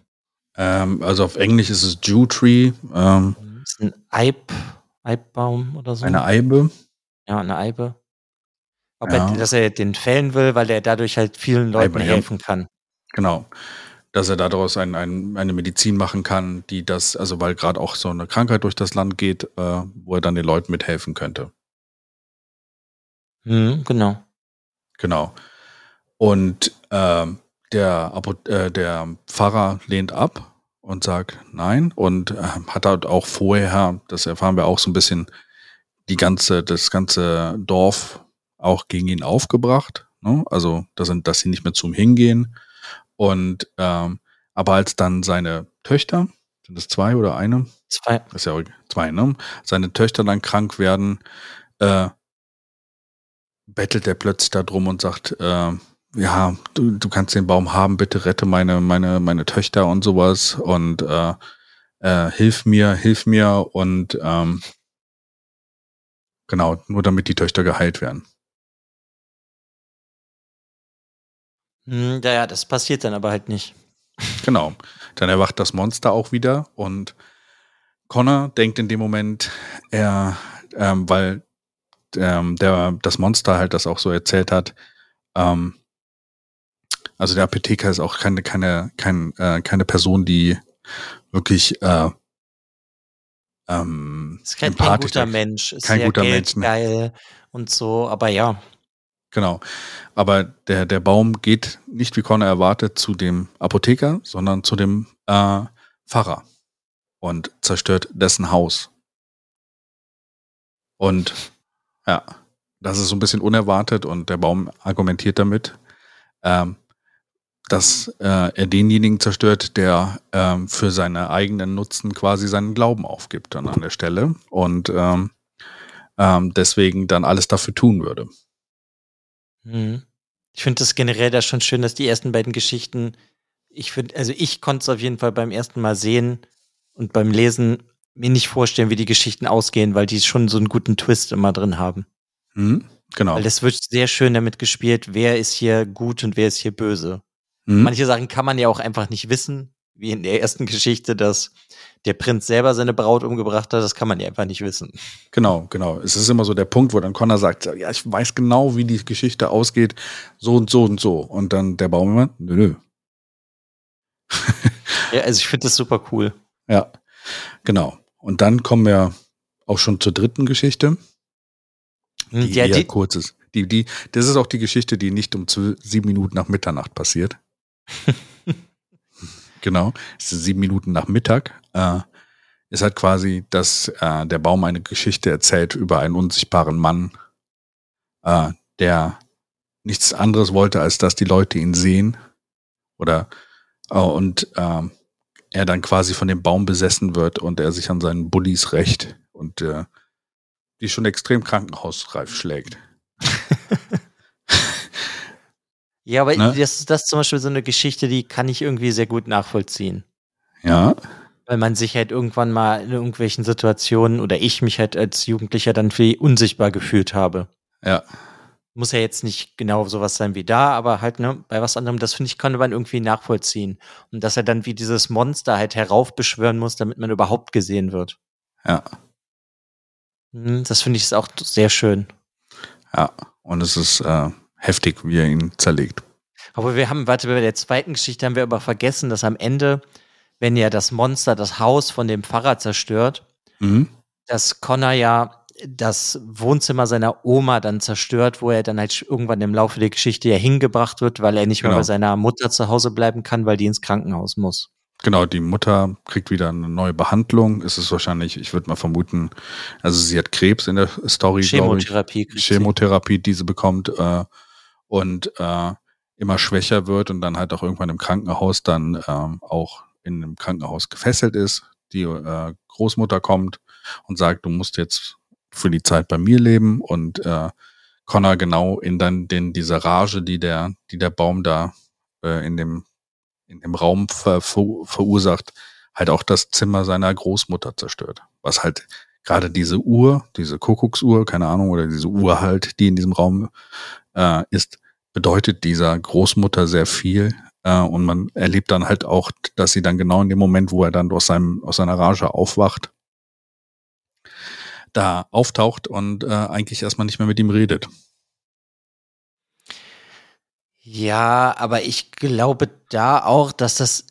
Ähm, also auf Englisch ist es Jew Tree. Ähm, ist ein Eib, Eibbaum oder so. Eine Eibe. Ja, eine Eibe. Ob ja. er, dass er den fällen will, weil er dadurch halt vielen Leuten Eibe, helfen kann. Genau dass er daraus ein, ein, eine Medizin machen kann, die das, also weil gerade auch so eine Krankheit durch das Land geht, äh, wo er dann den Leuten mithelfen könnte. Mhm, genau. Genau. Und äh, der, äh, der Pfarrer lehnt ab und sagt nein und äh, hat halt auch vorher, das erfahren wir auch so ein bisschen, die ganze, das ganze Dorf auch gegen ihn aufgebracht. Ne? Also, dass, dass sie nicht mehr zum Hingehen und ähm, aber als dann seine Töchter, sind es zwei oder eine? Zwei. Das ist ja zwei, ne? Seine Töchter dann krank werden, äh, bettelt er plötzlich da drum und sagt, äh, ja, du, du kannst den Baum haben, bitte rette meine, meine, meine Töchter und sowas und äh, äh, hilf mir, hilf mir und ähm, genau, nur damit die Töchter geheilt werden. Hm, ja, ja, das passiert dann aber halt nicht. Genau. Dann erwacht das Monster auch wieder und Connor denkt in dem Moment, er, ähm, weil ähm, der, das Monster halt das auch so erzählt hat, ähm, also der Apotheker ist auch keine, keine, kein, äh, keine Person, die wirklich äh, ähm, ist kein, kein guter Mensch, ist kein guter Mensch, ne? geil und so, aber ja. Genau. Aber der, der Baum geht nicht, wie Connor erwartet, zu dem Apotheker, sondern zu dem äh, Pfarrer und zerstört dessen Haus. Und ja, das ist so ein bisschen unerwartet und der Baum argumentiert damit, ähm, dass äh, er denjenigen zerstört, der ähm, für seine eigenen Nutzen quasi seinen Glauben aufgibt dann an der Stelle und ähm, ähm, deswegen dann alles dafür tun würde. Mhm. Ich finde das generell da schon schön, dass die ersten beiden Geschichten, ich finde, also ich konnte es auf jeden Fall beim ersten Mal sehen und beim Lesen mir nicht vorstellen, wie die Geschichten ausgehen, weil die schon so einen guten Twist immer drin haben. Mhm, genau. Weil das wird sehr schön damit gespielt, wer ist hier gut und wer ist hier böse. Mhm. Manche Sachen kann man ja auch einfach nicht wissen, wie in der ersten Geschichte, dass der Prinz selber seine Braut umgebracht hat, das kann man ja einfach nicht wissen. Genau, genau. Es ist immer so der Punkt, wo dann Connor sagt, ja, ich weiß genau, wie die Geschichte ausgeht, so und so und so. Und dann der Baum immer, nö, nö. ja, also ich finde das super cool. Ja, genau. Und dann kommen wir auch schon zur dritten Geschichte. Hm, die ja, eher die, kurz ist. Die, die, das ist auch die Geschichte, die nicht um sieben Minuten nach Mitternacht passiert. genau. Es ist sieben Minuten nach Mittag. Äh, ist halt quasi, dass äh, der Baum eine Geschichte erzählt über einen unsichtbaren Mann, äh, der nichts anderes wollte, als dass die Leute ihn sehen. Oder äh, und äh, er dann quasi von dem Baum besessen wird und er sich an seinen Bullies rächt und äh, die schon extrem krankenhausreif schlägt. Ja, aber ne? das ist das zum Beispiel so eine Geschichte, die kann ich irgendwie sehr gut nachvollziehen. Ja. Weil man sich halt irgendwann mal in irgendwelchen Situationen oder ich mich halt als Jugendlicher dann wie unsichtbar gefühlt habe. Ja. Muss ja jetzt nicht genau sowas sein wie da, aber halt, ne, bei was anderem, das finde ich, kann man irgendwie nachvollziehen. Und dass er dann wie dieses Monster halt heraufbeschwören muss, damit man überhaupt gesehen wird. Ja. Hm, das finde ich ist auch sehr schön. Ja, und es ist äh, heftig, wie er ihn zerlegt. Aber wir haben, warte, bei der zweiten Geschichte haben wir aber vergessen, dass am Ende, wenn ja das Monster das Haus von dem Pfarrer zerstört, Mhm. dass Connor ja das Wohnzimmer seiner Oma dann zerstört, wo er dann halt irgendwann im Laufe der Geschichte ja hingebracht wird, weil er nicht mehr Genau. bei seiner Mutter zu Hause bleiben kann, weil die ins Krankenhaus muss. Genau, die Mutter kriegt wieder eine neue Behandlung. Es ist wahrscheinlich, ich würde mal vermuten, also sie hat Krebs in der Story, ich. Chemotherapie sie. Chemotherapie, die sie bekommt äh, und äh, immer schwächer wird und dann halt auch irgendwann im Krankenhaus dann ähm, auch in einem Krankenhaus gefesselt ist. Die äh, Großmutter kommt und sagt, du musst jetzt für die Zeit bei mir leben und äh, Connor genau in dann den diese Rage, die der die der Baum da äh, in dem in dem Raum ver, ver, verursacht, halt auch das Zimmer seiner Großmutter zerstört. Was halt gerade diese Uhr, diese Kuckucksuhr, keine Ahnung, oder diese Uhr halt, die in diesem Raum äh, ist, bedeutet dieser Großmutter sehr viel. Äh, und man erlebt dann halt auch, dass sie dann genau in dem Moment, wo er dann aus, seinem, aus seiner Rage aufwacht, da auftaucht und äh, eigentlich erstmal nicht mehr mit ihm redet. Ja, aber ich glaube da auch, dass das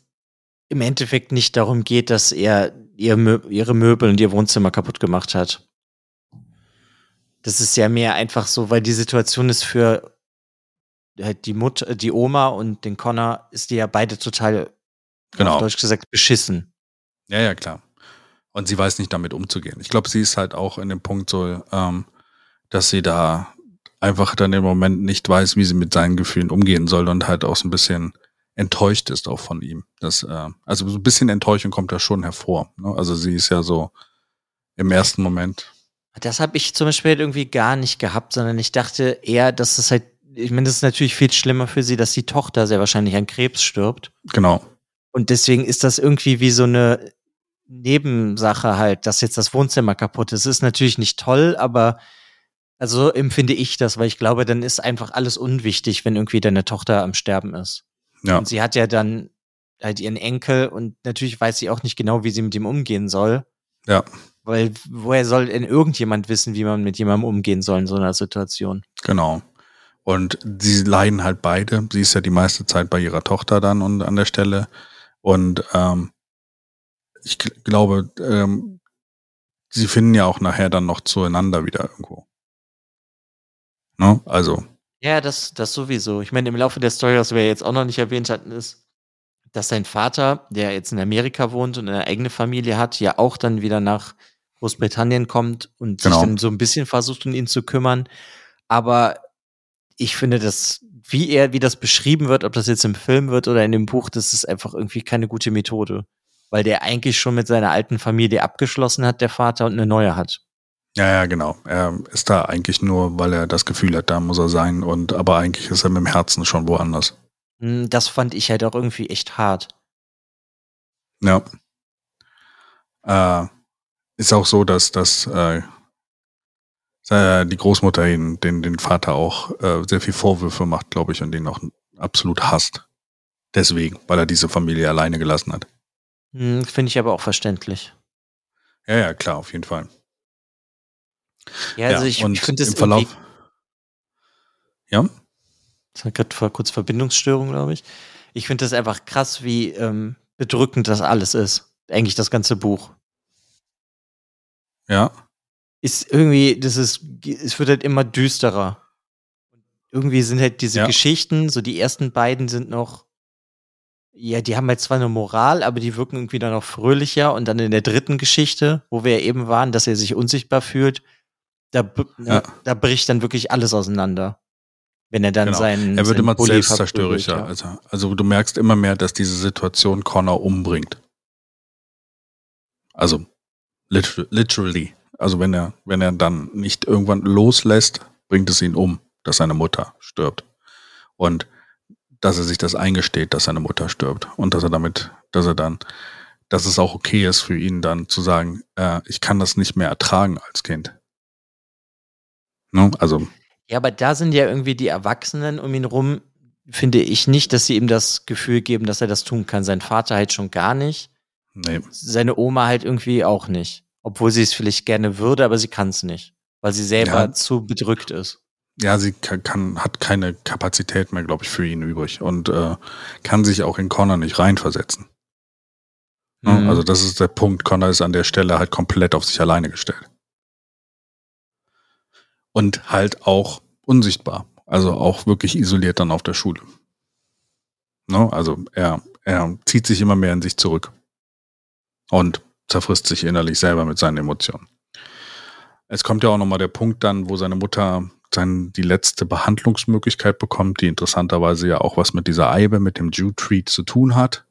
im Endeffekt nicht darum geht, dass er ihr ihre Möbel und ihr Wohnzimmer kaputt gemacht hat. Das ist ja mehr einfach so, weil die Situation ist für halt die Mutter, die Oma und den Connor ist die ja beide total, Genau. auf Deutsch gesagt, beschissen. Ja, ja, klar. Und sie weiß nicht damit umzugehen. Ich glaube, sie ist halt auch in dem Punkt so, ähm, dass sie da einfach dann im Moment nicht weiß, wie sie mit seinen Gefühlen umgehen soll und halt auch so ein bisschen enttäuscht ist auch von ihm. Das, äh, also so ein bisschen Enttäuschung kommt da schon hervor. Ne? Also sie ist ja so im ersten Moment. Das habe ich zum Beispiel irgendwie gar nicht gehabt, sondern ich dachte eher, dass es halt, ich meine, das ist natürlich viel schlimmer für sie, dass die Tochter sehr wahrscheinlich an Krebs stirbt. Genau. Und deswegen ist das irgendwie wie so eine Nebensache halt, dass jetzt das Wohnzimmer kaputt ist. Ist natürlich nicht toll, aber also so empfinde ich das, weil ich glaube, dann ist einfach alles unwichtig, wenn irgendwie deine Tochter am Sterben ist. Ja. Und sie hat ja dann halt ihren Enkel und natürlich weiß sie auch nicht genau, wie sie mit ihm umgehen soll. Ja. Weil woher soll denn irgendjemand wissen, wie man mit jemandem umgehen soll in so einer Situation? Genau. Und sie leiden halt beide. Sie ist ja die meiste Zeit bei ihrer Tochter dann und an der Stelle. Und ähm, ich gl- glaube, ähm, sie finden ja auch nachher dann noch zueinander wieder irgendwo. Ne? Also, Ja, das, das sowieso. Ich meine, im Laufe der Story, was wir jetzt auch noch nicht erwähnt hatten, ist, dass sein Vater, der jetzt in Amerika wohnt und eine eigene Familie hat, ja auch dann wieder nach Großbritannien kommt und Genau. sich dann so ein bisschen versucht, um ihn zu kümmern. Aber ich finde, dass, wie er, wie das beschrieben wird, ob das jetzt im Film wird oder in dem Buch, das ist einfach irgendwie keine gute Methode. Weil der eigentlich schon mit seiner alten Familie abgeschlossen hat, der Vater, und eine neue hat. ja, ja, genau. Er ist da eigentlich nur, weil er das Gefühl hat, da muss er sein. Und aber eigentlich ist er mit dem Herzen schon woanders. Hm, Das fand ich halt auch irgendwie echt hart. Ja. Äh, ist auch so, dass dass äh, die Großmutter ihn, den, den Vater auch äh, sehr viel Vorwürfe macht, glaube ich, und den auch absolut hasst. Deswegen, weil er diese Familie alleine gelassen hat. Hm, Finde ich aber auch verständlich. Ja, ja, klar, auf jeden Fall. Ja, also ich, und ich finde das im Verlauf. Ja, Es hat gerade vor kurz Verbindungsstörung, glaube ich. Ich finde das einfach krass, wie ähm, bedrückend das alles ist. Eigentlich das ganze Buch. Ja, Ist irgendwie, das ist, es wird halt immer düsterer. Irgendwie sind halt diese Ja. Geschichten, so die ersten beiden sind noch, ja, die haben halt zwar eine Moral, aber die wirken irgendwie dann noch fröhlicher. Und dann in der dritten Geschichte, wo wir ja eben waren, dass er sich unsichtbar fühlt, da, Ja. da bricht dann wirklich alles auseinander. Wenn er dann Genau. seinen. er wird immer verprügelt, ja. Also, also du merkst immer mehr, dass diese Situation Connor umbringt. Also literally. Also wenn er, wenn er dann nicht irgendwann loslässt, bringt es ihn um, dass seine Mutter stirbt. Und dass er sich das eingesteht, dass seine Mutter stirbt. Und dass er damit, dass er dann, dass es auch okay ist für ihn dann zu sagen, äh, ich kann das nicht mehr ertragen als Kind. Ne? Also, Ja, aber da sind ja irgendwie die Erwachsenen um ihn rum, finde ich nicht, dass sie ihm das Gefühl geben, dass er das tun kann. Sein Vater halt schon gar nicht. Nee. Seine Oma halt irgendwie auch nicht. Obwohl sie es vielleicht gerne würde, aber sie kann es nicht. Weil sie selber Ja. zu bedrückt ist. Ja, sie kann, kann hat keine Kapazität mehr, glaube ich, für ihn übrig und äh, kann sich auch in Connor nicht reinversetzen. Ne? Mhm. Also das ist der Punkt. Connor ist an der Stelle halt komplett auf sich alleine gestellt. Und halt auch unsichtbar. Also auch wirklich isoliert dann auf der Schule. Ne? Also er, er zieht sich immer mehr in sich zurück. Und zerfrisst sich innerlich selber mit seinen Emotionen. Es kommt ja auch nochmal der Punkt dann, wo seine Mutter sein, die letzte Behandlungsmöglichkeit bekommt, die interessanterweise ja auch was mit dieser Eibe, mit dem Jew-Treat zu tun hat.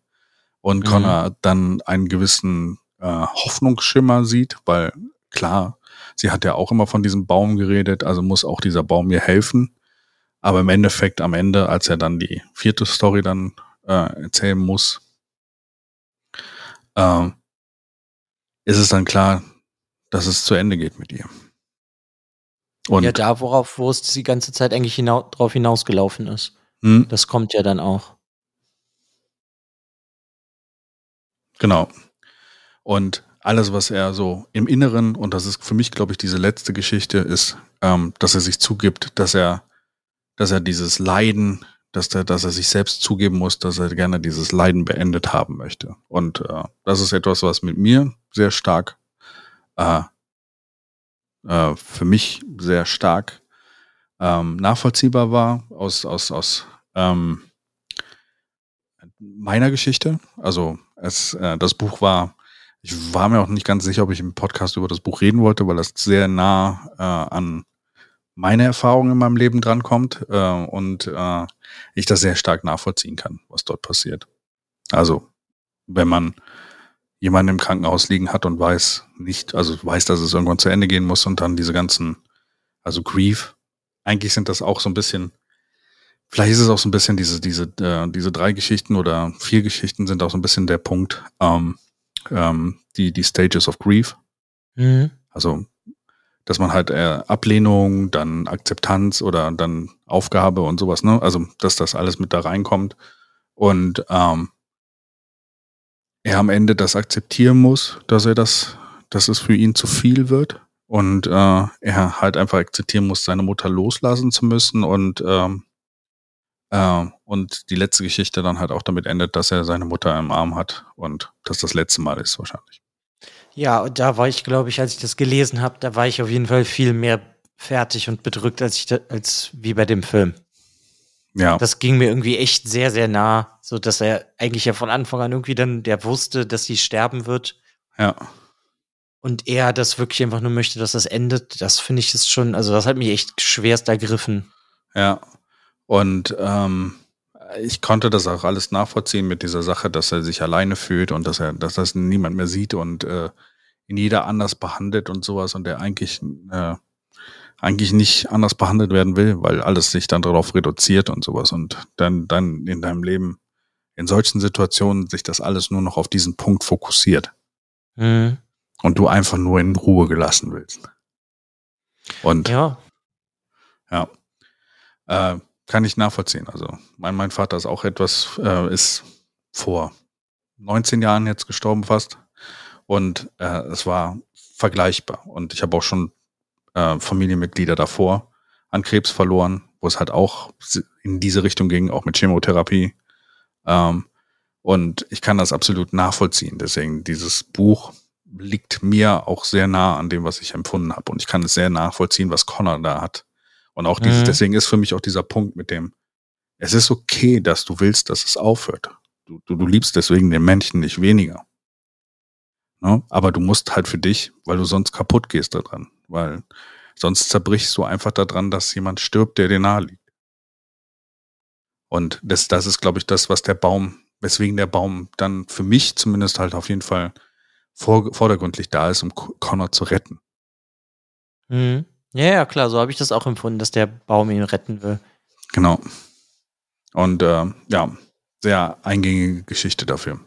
Und Mhm. Connor dann einen gewissen äh, Hoffnungsschimmer sieht, weil klar, sie hat ja auch immer von diesem Baum geredet, also muss auch dieser Baum mir helfen. Aber im Endeffekt, am Ende, als er dann die vierte Story dann äh, erzählen muss, äh, ist es dann klar, dass es zu Ende geht mit ihr. Und ja, da, worauf, wo es die ganze Zeit eigentlich hinau drauf hinausgelaufen ist. hm, Das kommt ja dann auch. Genau. Und alles, was er so im Inneren, und das ist für mich, glaube ich, diese letzte Geschichte, ist, ähm, dass er sich zugibt, dass er, dass er dieses Leiden, dass er, dass er sich selbst zugeben muss, dass er gerne dieses Leiden beendet haben möchte. Und äh, das ist etwas, was mit mir sehr stark, äh, äh, für mich sehr stark ähm, nachvollziehbar war aus, aus, aus ähm, meiner Geschichte. Also es, äh, das Buch war, ich war mir auch nicht ganz sicher, ob ich im Podcast über das Buch reden wollte, weil das sehr nah äh, an meine Erfahrungen in meinem Leben drankommt äh, und äh, ich das sehr stark nachvollziehen kann, was dort passiert. Also wenn man jemanden im Krankenhaus liegen hat und weiß nicht, also weiß, dass es irgendwann zu Ende gehen muss und dann diese ganzen, also Grief, eigentlich sind das auch so ein bisschen Vielleicht ist es auch so ein bisschen diese, diese, äh, diese drei Geschichten oder vier Geschichten sind auch so ein bisschen der Punkt, ähm, ähm, die, die Stages of Grief. Mhm. Also, dass man halt äh, Ablehnung, dann Akzeptanz oder dann Aufgabe und sowas, ne? Also, dass das alles mit da reinkommt. Und ähm, er am Ende das akzeptieren muss, dass er das, dass es für ihn zu viel wird. Und äh, er halt einfach akzeptieren muss, seine Mutter loslassen zu müssen und ähm, äh, und die letzte Geschichte dann halt auch damit endet, dass er seine Mutter im Arm hat und das das letzte Mal ist wahrscheinlich. Ja, und da war ich, glaube ich, als ich das gelesen habe, da war ich auf jeden Fall viel mehr fertig und bedrückt als ich da, als wie bei dem Film. Ja, Das ging mir irgendwie echt sehr, sehr nah, so dass er eigentlich ja von Anfang an irgendwie dann, der wusste, dass sie sterben wird ja, und er das wirklich einfach nur möchte, dass das endet. Das finde ich ist schon, also das hat mich echt schwerst ergriffen. ja. Und ähm, ich konnte das auch alles nachvollziehen mit dieser Sache, dass er sich alleine fühlt und dass er, dass das niemand mehr sieht und äh, ihn jeder anders behandelt und sowas und der eigentlich äh, eigentlich nicht anders behandelt werden will, weil alles sich dann darauf reduziert und sowas und dann dann in deinem Leben in solchen Situationen sich das alles nur noch auf diesen Punkt fokussiert Mhm. und du einfach nur in Ruhe gelassen willst. Und Ja, ja, äh, kann ich nachvollziehen. Also mein, mein Vater ist auch etwas, äh, ist vor 19 Jahren jetzt gestorben fast. Und äh, es war vergleichbar. Und ich habe auch schon äh, Familienmitglieder davor an Krebs verloren, wo es halt auch in diese Richtung ging, auch mit Chemotherapie. Ähm, und ich kann das absolut nachvollziehen. Deswegen, dieses Buch liegt mir auch sehr nah an dem, was ich empfunden habe. Und ich kann es sehr nachvollziehen, was Connor da hat. Und auch dieses, Mhm. deswegen ist für mich auch dieser Punkt mit dem, es ist okay, dass du willst, dass es aufhört. Du, du, du liebst deswegen den Menschen nicht weniger. Ne? Aber du musst halt für dich, weil du sonst kaputt gehst daran. Weil sonst zerbrichst du einfach daran, dass jemand stirbt, der dir nahe liegt. Und das, das ist, glaube ich, das, was der Baum, weswegen der Baum dann für mich zumindest halt auf jeden Fall vor, vordergründlich da ist, um Connor zu retten. mhm. Ja, ja, klar, so habe ich das auch empfunden, dass der Baum ihn retten will. Genau. Und äh, ja, sehr eingängige Geschichte dafür.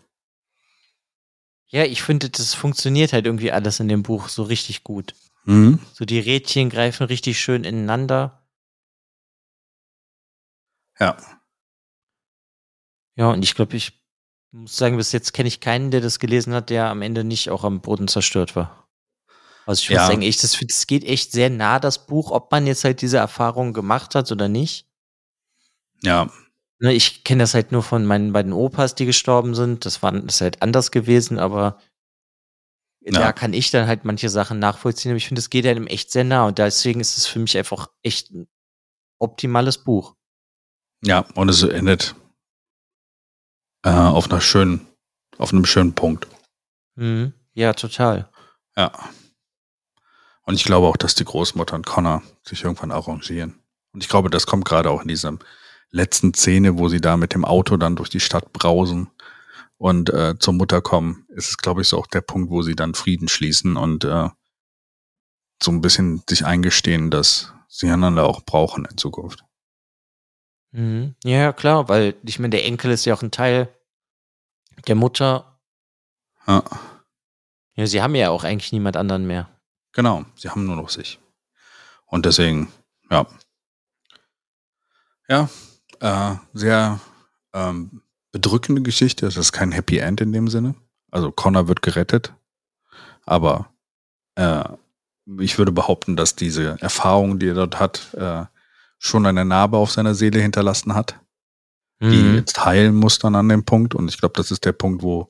Ja, ich finde, das funktioniert halt irgendwie alles in dem Buch so richtig gut. Mhm. So die Rädchen greifen richtig schön ineinander. Ja. Ja, und ich glaube, ich muss sagen, bis jetzt kenne ich keinen, der das gelesen hat, der am Ende nicht auch am Boden zerstört war. Also ich muss Ja. sagen, echt, das, das geht echt sehr nah, das Buch, ob man jetzt halt diese Erfahrung gemacht hat oder nicht. Ja. Ne, ich kenne das halt nur von meinen beiden Opas, die gestorben sind. Das war das ist halt anders gewesen, aber Ja. da kann ich dann halt manche Sachen nachvollziehen. Aber ich finde, es geht einem echt sehr nah und deswegen ist es für mich einfach echt ein optimales Buch. Ja, und es endet äh, auf einer schönen, auf einem schönen Punkt. Mhm. Ja, total. Ja. Und ich glaube auch, dass die Großmutter und Connor sich irgendwann arrangieren. Und ich glaube, das kommt gerade auch in dieser letzten Szene, wo sie da mit dem Auto dann durch die Stadt brausen und äh, zur Mutter kommen. Ist es, glaube ich, so auch der Punkt, wo sie dann Frieden schließen und äh, so ein bisschen sich eingestehen, dass sie einander auch brauchen in Zukunft. Mhm. Ja, klar, weil ich meine, der Enkel ist ja auch ein Teil der Mutter. Ja, Ja, sie haben ja auch eigentlich niemand anderen mehr. Genau. Sie haben nur noch sich. Und deswegen, ja. Ja, äh, sehr ähm, bedrückende Geschichte. Es ist kein Happy End in dem Sinne. Also Connor wird gerettet, aber äh, ich würde behaupten, dass diese Erfahrung, die er dort hat, äh, schon eine Narbe auf seiner Seele hinterlassen hat, die Mhm. jetzt heilen muss dann an dem Punkt. Und ich glaube, das ist der Punkt, wo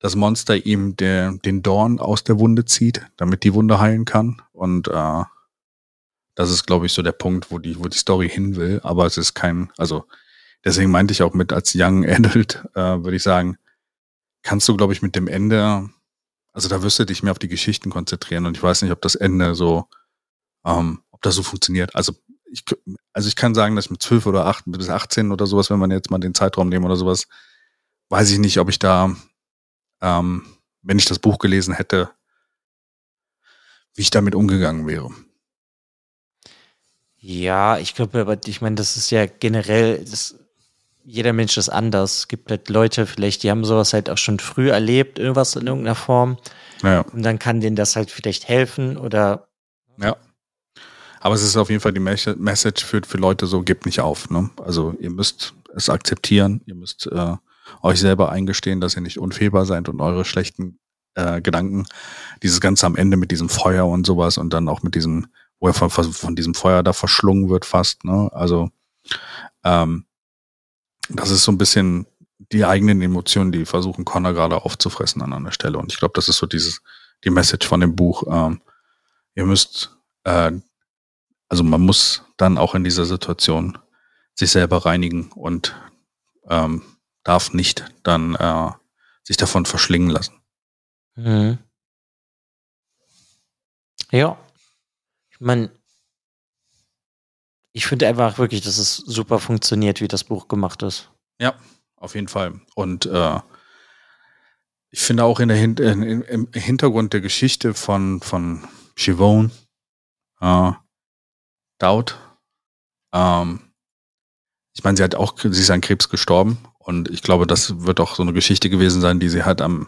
das Monster ihm der, den Dorn aus der Wunde zieht, damit die Wunde heilen kann. Und äh, das ist, glaube ich, so der Punkt, wo die, wo die Story hin will. Aber es ist kein, also deswegen meinte ich auch mit als Young Adult, äh, würde ich sagen, kannst du, glaube ich, mit dem Ende, also da wirst du dich mehr auf die Geschichten konzentrieren. Und ich weiß nicht, ob das Ende so, ähm, ob das so funktioniert. Also ich, also ich kann sagen, dass ich mit 12 oder 8 bis 18 oder sowas, wenn man jetzt mal den Zeitraum nehmen oder sowas, weiß ich nicht, ob ich da, ähm, wenn ich das Buch gelesen hätte, wie ich damit umgegangen wäre. Ja, ich glaube, aber ich meine, das ist ja generell, das, jeder Mensch ist anders. Es gibt halt Leute, vielleicht, die haben sowas halt auch schon früh erlebt, irgendwas in irgendeiner Form. Naja, Und dann kann denen das halt vielleicht helfen oder ja. Aber es ist auf jeden Fall die Mes- Message für, für Leute so, gebt nicht auf. Ne? Also ihr müsst es akzeptieren, ihr müsst äh, euch selber eingestehen, dass ihr nicht unfehlbar seid und eure schlechten äh, Gedanken, dieses Ganze am Ende mit diesem Feuer und sowas und dann auch mit diesem, wo er von, von diesem Feuer da verschlungen wird fast. Ne? Also ähm, das ist so ein bisschen die eigenen Emotionen, die versuchen Connor gerade aufzufressen an einer Stelle. Und ich glaube, das ist so dieses, die Message von dem Buch. Ähm, ihr müsst, äh, also man muss dann auch in dieser Situation sich selber reinigen und ähm, darf nicht dann äh, sich davon verschlingen lassen. Mhm. Ja. Ich meine, ich finde einfach wirklich, dass es super funktioniert, wie das Buch gemacht ist. Ja, auf jeden Fall. Und äh, ich finde auch in der Hin in, im Hintergrund der Geschichte von, von Siobhan äh, Dowd, ähm, ich meine, sie hat auch, sie ist an Krebs gestorben und ich glaube, das wird auch so eine Geschichte gewesen sein, die sie halt am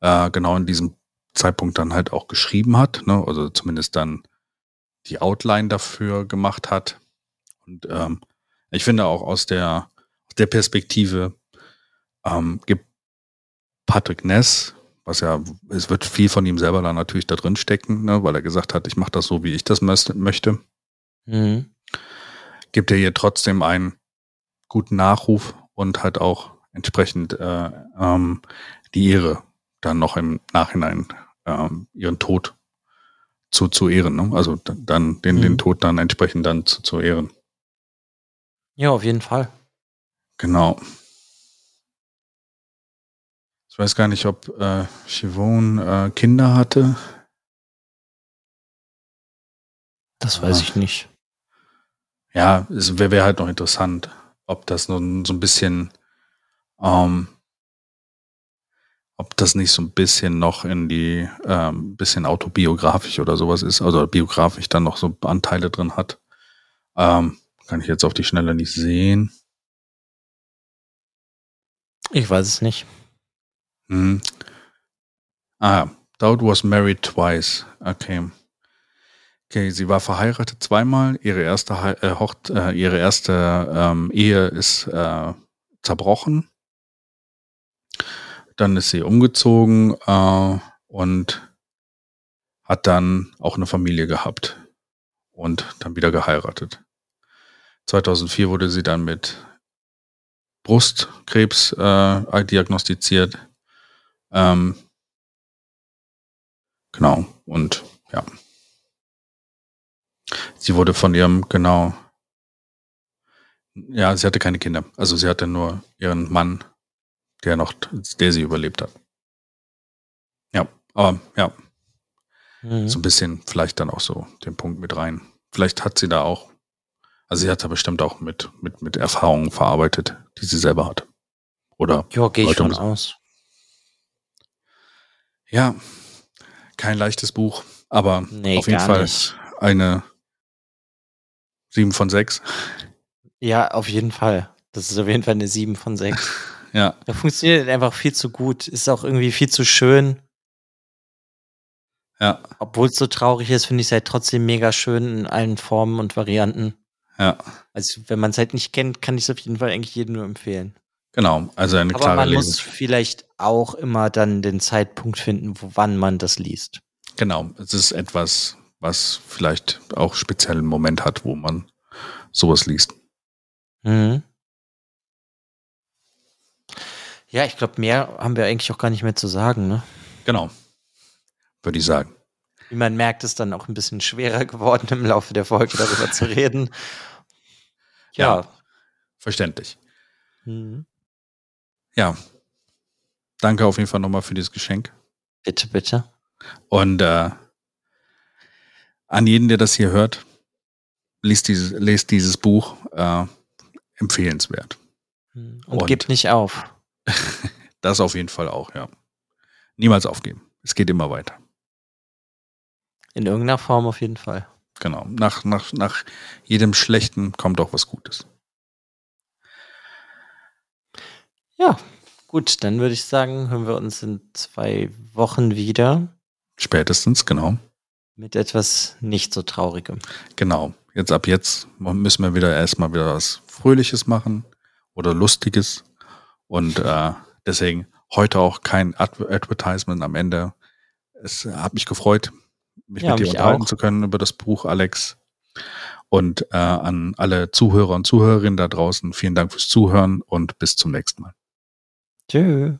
äh, genau in diesem Zeitpunkt dann halt auch geschrieben hat, ne? also zumindest dann die Outline dafür gemacht hat. Und ähm, ich finde auch aus der, aus der Perspektive ähm, gibt Patrick Ness, was ja, es wird viel von ihm selber dann natürlich da drin stecken, ne? weil er gesagt hat, ich mache das so, wie ich das möchte, Mhm. gibt er ihr trotzdem einen guten Nachruf und halt auch entsprechend äh, ähm, die Ehre dann noch im Nachhinein ähm, ihren Tod zu, zu ehren. Ne? Also dann den, Mhm. den Tod dann entsprechend dann zu, zu ehren. Ja, auf jeden Fall. Genau. Ich weiß gar nicht, ob äh, Siobhan äh, Kinder hatte. Das weiß Ah. ich nicht. Ja, es wäre wär halt noch interessant, ob das ein- so ein bisschen, ähm, ob das nicht so ein bisschen noch in die, ähm, bisschen autobiografisch oder sowas ist, also biografisch dann noch so Anteile drin hat. Ähm, kann ich jetzt auf die Schnelle nicht sehen. Ich weiß es nicht. Mhm. Ah, Dowd was married twice. Okay. Okay, sie war verheiratet zweimal. Ihre erste, äh, Hocht, äh, ihre erste ähm, Ehe ist äh, zerbrochen. Dann ist sie umgezogen äh, und hat dann auch eine Familie gehabt und dann wieder geheiratet. 2004 wurde sie dann mit Brustkrebs äh, diagnostiziert. Ähm, genau, und ja. Sie wurde von ihrem, genau. Ja, sie hatte keine Kinder. Also sie hatte nur ihren Mann, der noch, der sie überlebt hat. Ja, aber ja. Mhm. So ein bisschen vielleicht dann auch so den Punkt mit rein. Vielleicht hat sie da auch, also sie hat da bestimmt auch mit, mit, mit Erfahrungen verarbeitet, die sie selber hatte. Oder? Ja, gehe ich von aus. Ja, kein leichtes Buch, aber nee, auf jeden Fall nicht. eine 7 von 6. Ja, auf jeden Fall. Das ist auf jeden Fall eine 7 von 6. ja. Da funktioniert einfach viel zu gut. Ist auch irgendwie viel zu schön. Ja. Obwohl es so traurig ist, finde ich es halt trotzdem mega schön in allen Formen und Varianten. Ja. Also, wenn man es halt nicht kennt, kann ich es auf jeden Fall eigentlich jedem nur empfehlen. Genau, also eine Aber klare man Lesung. muss vielleicht auch immer dann den Zeitpunkt finden, wo, wann man das liest. Genau, es ist etwas, was vielleicht auch speziellen Moment hat, wo man sowas liest. Mhm. Ja, ich glaube, mehr haben wir eigentlich auch gar nicht mehr zu sagen, ne? Genau. Würde ich sagen. Wie man merkt, ist dann auch ein bisschen schwerer geworden im Laufe der Folge darüber zu reden. Ja. ja verständlich. Mhm. Ja. Danke auf jeden Fall nochmal für dieses Geschenk. Bitte, bitte. Und äh, an jeden, der das hier hört, liest dieses, lest dieses Buch. Äh, empfehlenswert. Und, Und gebt nicht auf. das auf jeden Fall auch, ja. Niemals aufgeben. Es geht immer weiter. In irgendeiner Form auf jeden Fall. Genau. Nach, nach, nach jedem Schlechten kommt auch was Gutes. Ja, gut, dann würde ich sagen, hören wir uns in zwei Wochen wieder. Spätestens, genau. Mit etwas nicht so Traurigem. Genau. Jetzt ab jetzt müssen wir wieder erstmal wieder was Fröhliches machen oder Lustiges. Und äh, deswegen heute auch kein Advertisement am Ende. Es hat mich gefreut, mich ja, mit dir mich unterhalten auch. zu können über das Buch, Alex. Und äh, an alle Zuhörer und Zuhörerinnen da draußen, vielen Dank fürs Zuhören und bis zum nächsten Mal. Tschüss.